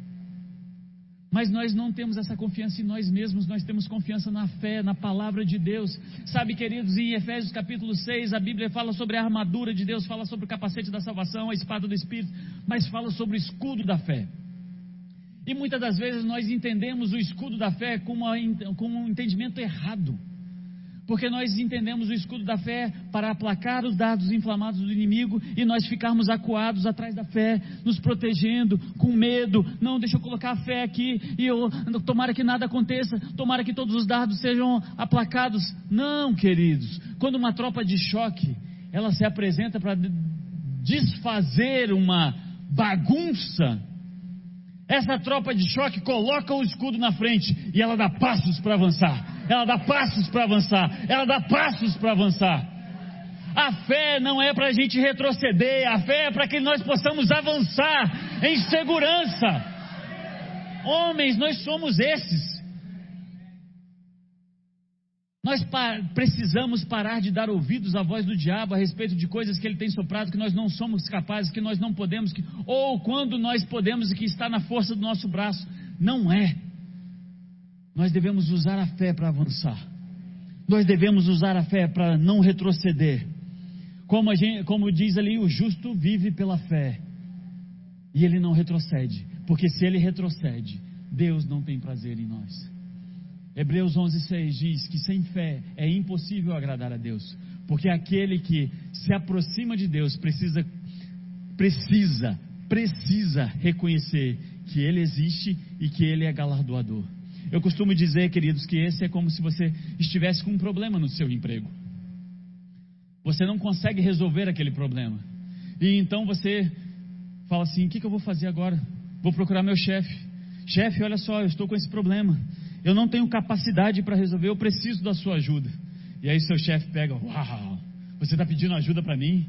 Mas nós não temos essa confiança em nós mesmos, nós temos confiança na fé, na palavra de Deus. Sabe, queridos, em Efésios capítulo 6, a Bíblia fala sobre a armadura de Deus, fala sobre o capacete da salvação, a espada do Espírito, mas fala sobre o escudo da fé. E muitas das vezes nós entendemos o escudo da fé com, um entendimento errado porque nós entendemos o escudo da fé para aplacar os dardos inflamados do inimigo e nós ficarmos acuados atrás da fé, nos protegendo, com medo. Não, deixa eu colocar a fé aqui e eu, tomara que nada aconteça, tomara que todos os dardos sejam aplacados. Não, queridos, quando uma tropa de choque ela se apresenta para desfazer uma bagunça, essa tropa de choque coloca o escudo na frente e ela dá passos para avançar ela dá passos para avançar, ela dá passos para avançar. A fé não é para a gente retroceder, a fé é para que nós possamos avançar em segurança. Homens, nós somos esses. Nós pa precisamos parar de dar ouvidos à voz do diabo a respeito de coisas que ele tem soprado que nós não somos capazes, que nós não podemos, que, ou quando nós podemos e que está na força do nosso braço. Não é. Nós devemos usar a fé para avançar. Nós devemos usar a fé para não retroceder. Como, gente, como diz ali, o justo vive pela fé. E ele não retrocede. Porque se ele retrocede, Deus não tem prazer em nós. Hebreus 11:6 diz que sem fé é impossível agradar a Deus, porque aquele que se aproxima de Deus precisa precisa precisa reconhecer que ele existe e que ele é galardoador. Eu costumo dizer, queridos, que esse é como se você estivesse com um problema no seu emprego. Você não consegue resolver aquele problema. E então você fala assim: o que, que eu vou fazer agora? Vou procurar meu chefe. Chefe, olha só, eu estou com esse problema. Eu não tenho capacidade para resolver, eu preciso da sua ajuda. E aí seu chefe pega, uau, você está pedindo ajuda para mim?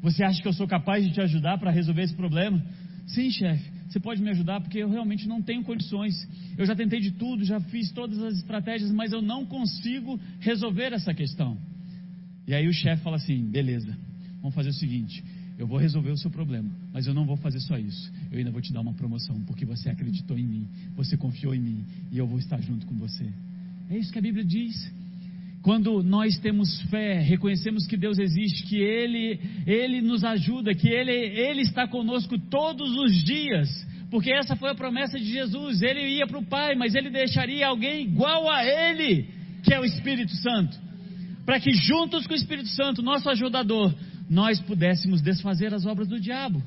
Você acha que eu sou capaz de te ajudar para resolver esse problema? Sim, chefe, você pode me ajudar porque eu realmente não tenho condições. Eu já tentei de tudo, já fiz todas as estratégias, mas eu não consigo resolver essa questão. E aí o chefe fala assim: beleza, vamos fazer o seguinte. Eu vou resolver o seu problema, mas eu não vou fazer só isso. Eu ainda vou te dar uma promoção, porque você acreditou em mim, você confiou em mim e eu vou estar junto com você. É isso que a Bíblia diz. Quando nós temos fé, reconhecemos que Deus existe, que Ele, Ele nos ajuda, que Ele, Ele está conosco todos os dias, porque essa foi a promessa de Jesus. Ele ia para o Pai, mas Ele deixaria alguém igual a Ele, que é o Espírito Santo, para que juntos com o Espírito Santo, nosso ajudador, nós pudéssemos desfazer as obras do diabo.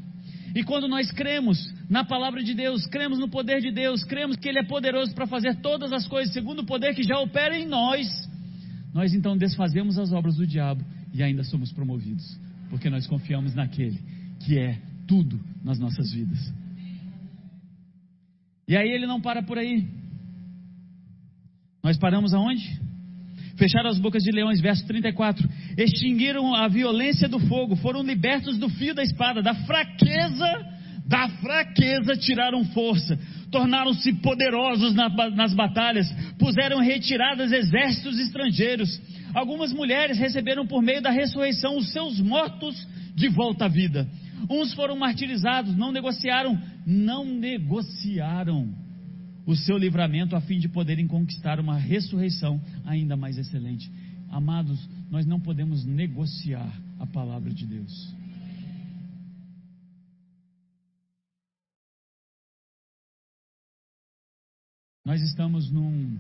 E quando nós cremos na palavra de Deus, cremos no poder de Deus, cremos que Ele é poderoso para fazer todas as coisas segundo o poder que já opera em nós, nós então desfazemos as obras do diabo e ainda somos promovidos, porque nós confiamos naquele que é tudo nas nossas vidas. E aí ele não para por aí. Nós paramos aonde? Fecharam as bocas de leões, verso 34. Extinguiram a violência do fogo, foram libertos do fio da espada, da fraqueza, da fraqueza tiraram força tornaram-se poderosos nas batalhas, puseram retiradas exércitos estrangeiros. Algumas mulheres receberam por meio da ressurreição os seus mortos de volta à vida. Uns foram martirizados, não negociaram, não negociaram o seu livramento a fim de poderem conquistar uma ressurreição ainda mais excelente. Amados, nós não podemos negociar a palavra de Deus. Nós estamos num,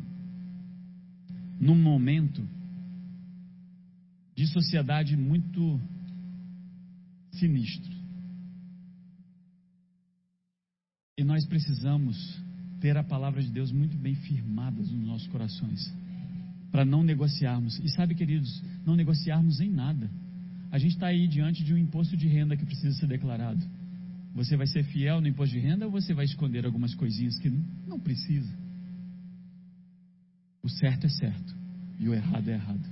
num momento de sociedade muito sinistro. E nós precisamos ter a palavra de Deus muito bem firmada nos nossos corações, para não negociarmos. E sabe, queridos, não negociarmos em nada. A gente está aí diante de um imposto de renda que precisa ser declarado. Você vai ser fiel no imposto de renda ou você vai esconder algumas coisinhas que não precisa? O certo é certo e o errado é errado.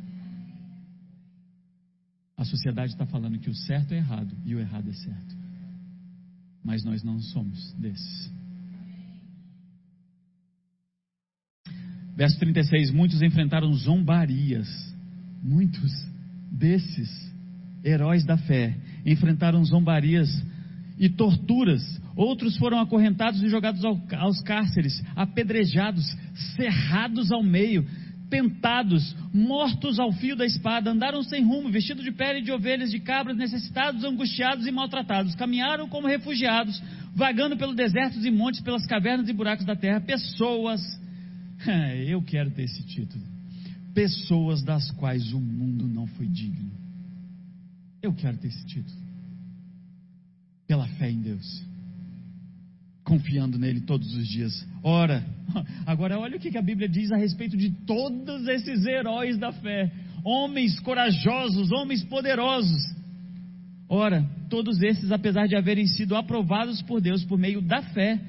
A sociedade está falando que o certo é errado e o errado é certo. Mas nós não somos desses. Verso 36: Muitos enfrentaram zombarias. Muitos desses heróis da fé enfrentaram zombarias e torturas. Outros foram acorrentados e jogados ao, aos cárceres, apedrejados, cerrados ao meio, tentados, mortos ao fio da espada, andaram sem rumo, vestidos de pele de ovelhas, de cabras, necessitados, angustiados e maltratados, caminharam como refugiados, vagando pelo desertos e montes, pelas cavernas e buracos da terra, pessoas, eu quero ter esse título, pessoas das quais o mundo não foi digno. Eu quero ter esse título pela fé em Deus, confiando nele todos os dias. Ora, agora olha o que a Bíblia diz a respeito de todos esses heróis da fé, homens corajosos, homens poderosos. Ora, todos esses, apesar de haverem sido aprovados por Deus por meio da fé,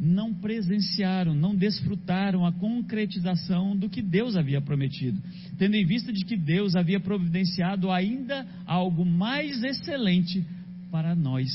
não presenciaram, não desfrutaram a concretização do que Deus havia prometido, tendo em vista de que Deus havia providenciado ainda algo mais excelente para nós,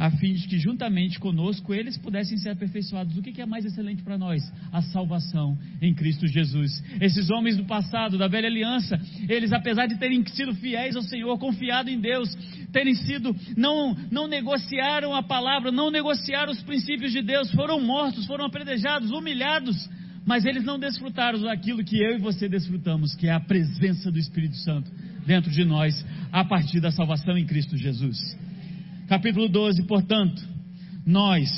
a fim de que juntamente conosco eles pudessem ser aperfeiçoados. O que é mais excelente para nós? A salvação em Cristo Jesus. Esses homens do passado, da velha aliança, eles, apesar de terem sido fiéis ao Senhor, confiado em Deus, terem sido, não, não negociaram a palavra, não negociaram os princípios de Deus, foram mortos, foram apedrejados, humilhados, mas eles não desfrutaram daquilo que eu e você desfrutamos, que é a presença do Espírito Santo dentro de nós a partir da salvação em Cristo Jesus. Capítulo 12, portanto, nós,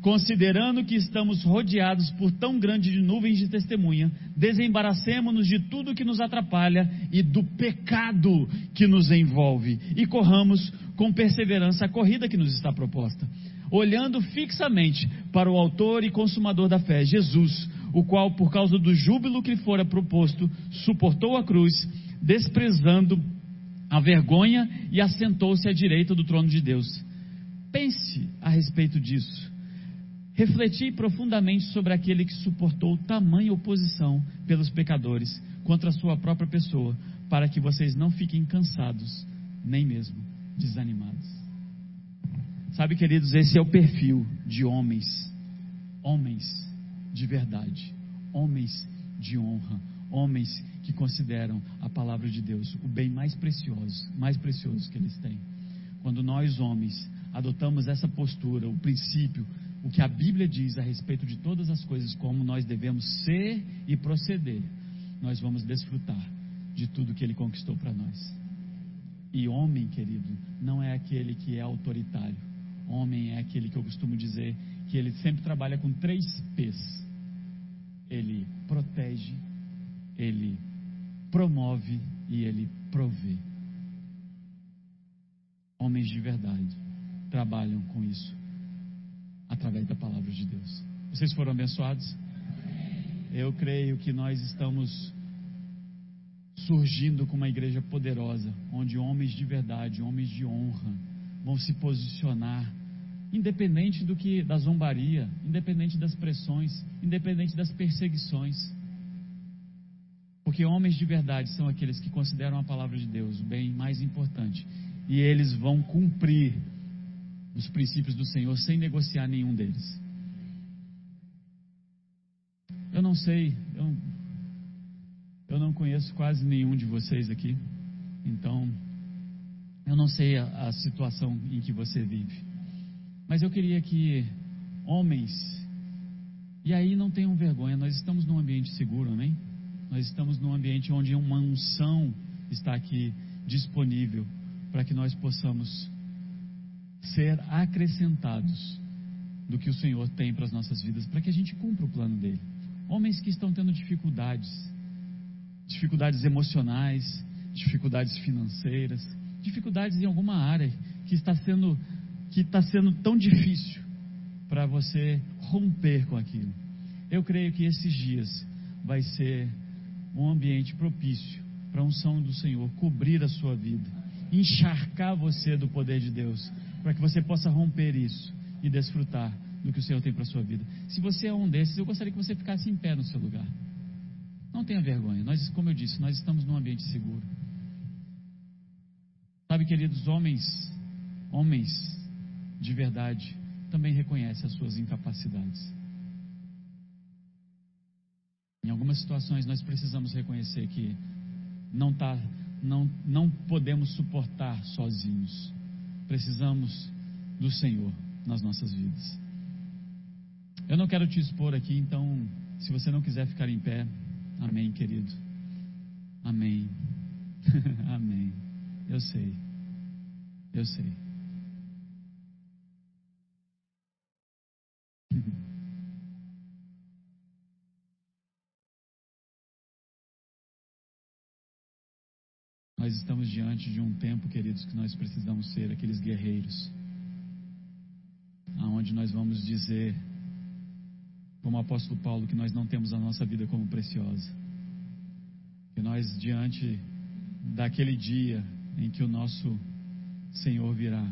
considerando que estamos rodeados por tão grande nuvens de testemunha, desembaracemos-nos de tudo que nos atrapalha e do pecado que nos envolve e corramos com perseverança a corrida que nos está proposta, olhando fixamente para o autor e consumador da fé, Jesus, o qual, por causa do júbilo que lhe fora proposto, suportou a cruz desprezando a vergonha e assentou-se à direita do trono de Deus. Pense a respeito disso. Refleti profundamente sobre aquele que suportou tamanha oposição pelos pecadores contra a sua própria pessoa, para que vocês não fiquem cansados, nem mesmo desanimados. Sabe, queridos, esse é o perfil de homens, homens de verdade, homens de honra, homens que consideram a palavra de Deus o bem mais precioso, mais precioso que eles têm. Quando nós homens adotamos essa postura, o princípio, o que a Bíblia diz a respeito de todas as coisas, como nós devemos ser e proceder, nós vamos desfrutar de tudo que Ele conquistou para nós. E homem, querido, não é aquele que é autoritário. Homem é aquele que eu costumo dizer que ele sempre trabalha com três P's. Ele protege, ele promove e ele provê. Homens de verdade trabalham com isso através da palavra de Deus. Vocês foram abençoados? Eu creio que nós estamos surgindo com uma igreja poderosa, onde homens de verdade, homens de honra, vão se posicionar, independente do que da zombaria, independente das pressões, independente das perseguições. Porque homens de verdade são aqueles que consideram a palavra de Deus o bem mais importante, e eles vão cumprir os princípios do Senhor sem negociar nenhum deles. Eu não sei, eu, eu não conheço quase nenhum de vocês aqui, então eu não sei a, a situação em que você vive, mas eu queria que homens, e aí não tenham vergonha, nós estamos num ambiente seguro, amém? Nós estamos num ambiente onde uma unção está aqui disponível para que nós possamos ser acrescentados do que o Senhor tem para as nossas vidas, para que a gente cumpra o plano dele. Homens que estão tendo dificuldades, dificuldades emocionais, dificuldades financeiras, dificuldades em alguma área que está sendo que está sendo tão difícil para você romper com aquilo. Eu creio que esses dias vai ser um ambiente propício para a unção do Senhor cobrir a sua vida, encharcar você do poder de Deus, para que você possa romper isso e desfrutar do que o Senhor tem para a sua vida. Se você é um desses, eu gostaria que você ficasse em pé no seu lugar. Não tenha vergonha. Nós, como eu disse, nós estamos num ambiente seguro. Sabe, queridos, homens, homens de verdade também reconhecem as suas incapacidades. Em algumas situações nós precisamos reconhecer que não tá, não, não podemos suportar sozinhos precisamos do Senhor nas nossas vidas. Eu não quero te expor aqui, então, se você não quiser ficar em pé, amém, querido. Amém. amém. Eu sei. Eu sei. Nós estamos diante de um tempo, queridos, que nós precisamos ser aqueles guerreiros, aonde nós vamos dizer, como o apóstolo Paulo, que nós não temos a nossa vida como preciosa, que nós diante daquele dia em que o nosso Senhor virá,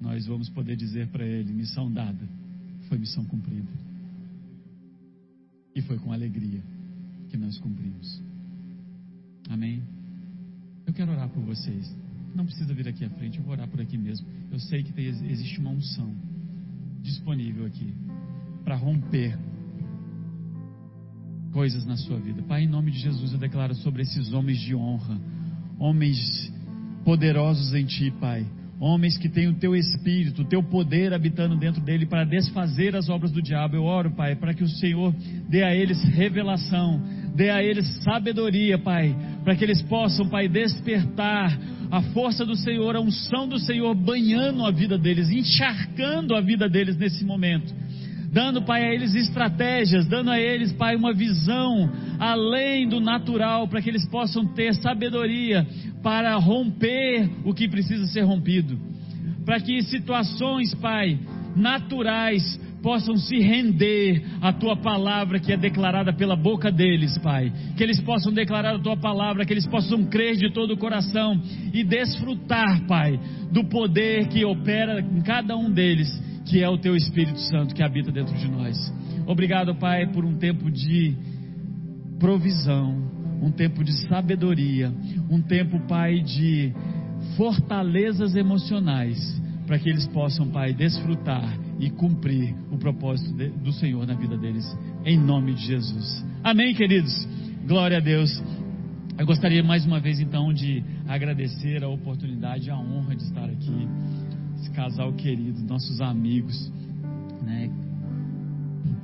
nós vamos poder dizer para Ele: missão dada, foi missão cumprida. E foi com alegria que nós cumprimos. Amém? Eu quero orar por vocês. Não precisa vir aqui à frente, eu vou orar por aqui mesmo. Eu sei que tem, existe uma unção disponível aqui para romper coisas na sua vida. Pai, em nome de Jesus, eu declaro sobre esses homens de honra, homens poderosos em Ti, Pai. Homens que têm o Teu Espírito, o Teu poder habitando dentro dele para desfazer as obras do diabo. Eu oro, Pai, para que o Senhor dê a eles revelação, dê a eles sabedoria, Pai, para que eles possam, Pai, despertar a força do Senhor, a unção do Senhor banhando a vida deles, encharcando a vida deles nesse momento. Dando, Pai, a eles estratégias, dando a eles, Pai, uma visão além do natural, para que eles possam ter sabedoria para romper o que precisa ser rompido. Para que situações, Pai, naturais possam se render à tua palavra que é declarada pela boca deles, Pai. Que eles possam declarar a tua palavra, que eles possam crer de todo o coração e desfrutar, Pai, do poder que opera em cada um deles que é o teu Espírito Santo que habita dentro de nós. Obrigado, Pai, por um tempo de provisão, um tempo de sabedoria, um tempo, Pai, de fortalezas emocionais, para que eles possam, Pai, desfrutar e cumprir o propósito de, do Senhor na vida deles, em nome de Jesus. Amém, queridos? Glória a Deus. Eu gostaria mais uma vez então de agradecer a oportunidade, a honra de estar aqui, esse casal querido, nossos amigos, né?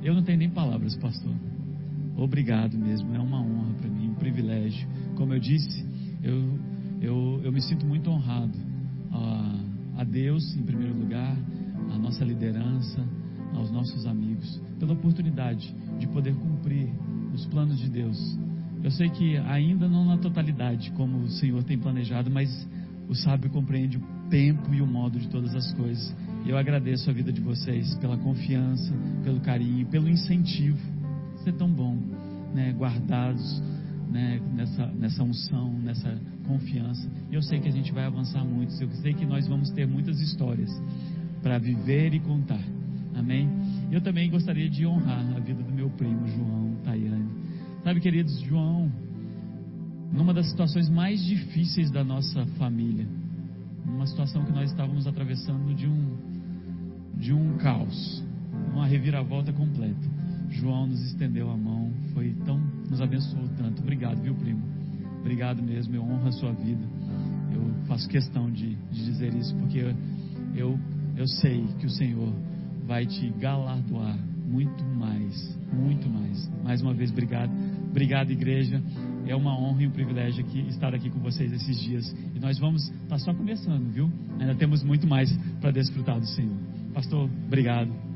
Eu não tenho nem palavras, pastor. Obrigado mesmo, é uma honra para mim, um privilégio. Como eu disse, eu, eu, eu me sinto muito honrado a, a Deus, em primeiro lugar, a nossa liderança, aos nossos amigos, pela oportunidade de poder cumprir os planos de Deus. Eu sei que ainda não na totalidade, como o Senhor tem planejado, mas o sábio compreende o tempo e o modo de todas as coisas. E eu agradeço a vida de vocês pela confiança, pelo carinho, pelo incentivo. É tão bom, né? Guardados né? nessa, nessa unção, nessa confiança. E eu sei que a gente vai avançar muito. Eu sei que nós vamos ter muitas histórias para viver e contar. Amém? Eu também gostaria de honrar a vida do meu primo João Tayane. Sabe, queridos, João, numa das situações mais difíceis da nossa família, uma situação que nós estávamos atravessando de um de um caos, uma reviravolta completa. João nos estendeu a mão, foi tão nos abençoou tanto. Obrigado, viu, primo? Obrigado mesmo. Eu honro a sua vida. Eu faço questão de, de dizer isso porque eu, eu eu sei que o Senhor vai te galardoar muito mais, muito mais. Mais uma vez, obrigado. Obrigado, igreja. É uma honra e um privilégio aqui, estar aqui com vocês esses dias. E nós vamos estar tá só começando, viu? Ainda temos muito mais para desfrutar do Senhor. Pastor, obrigado.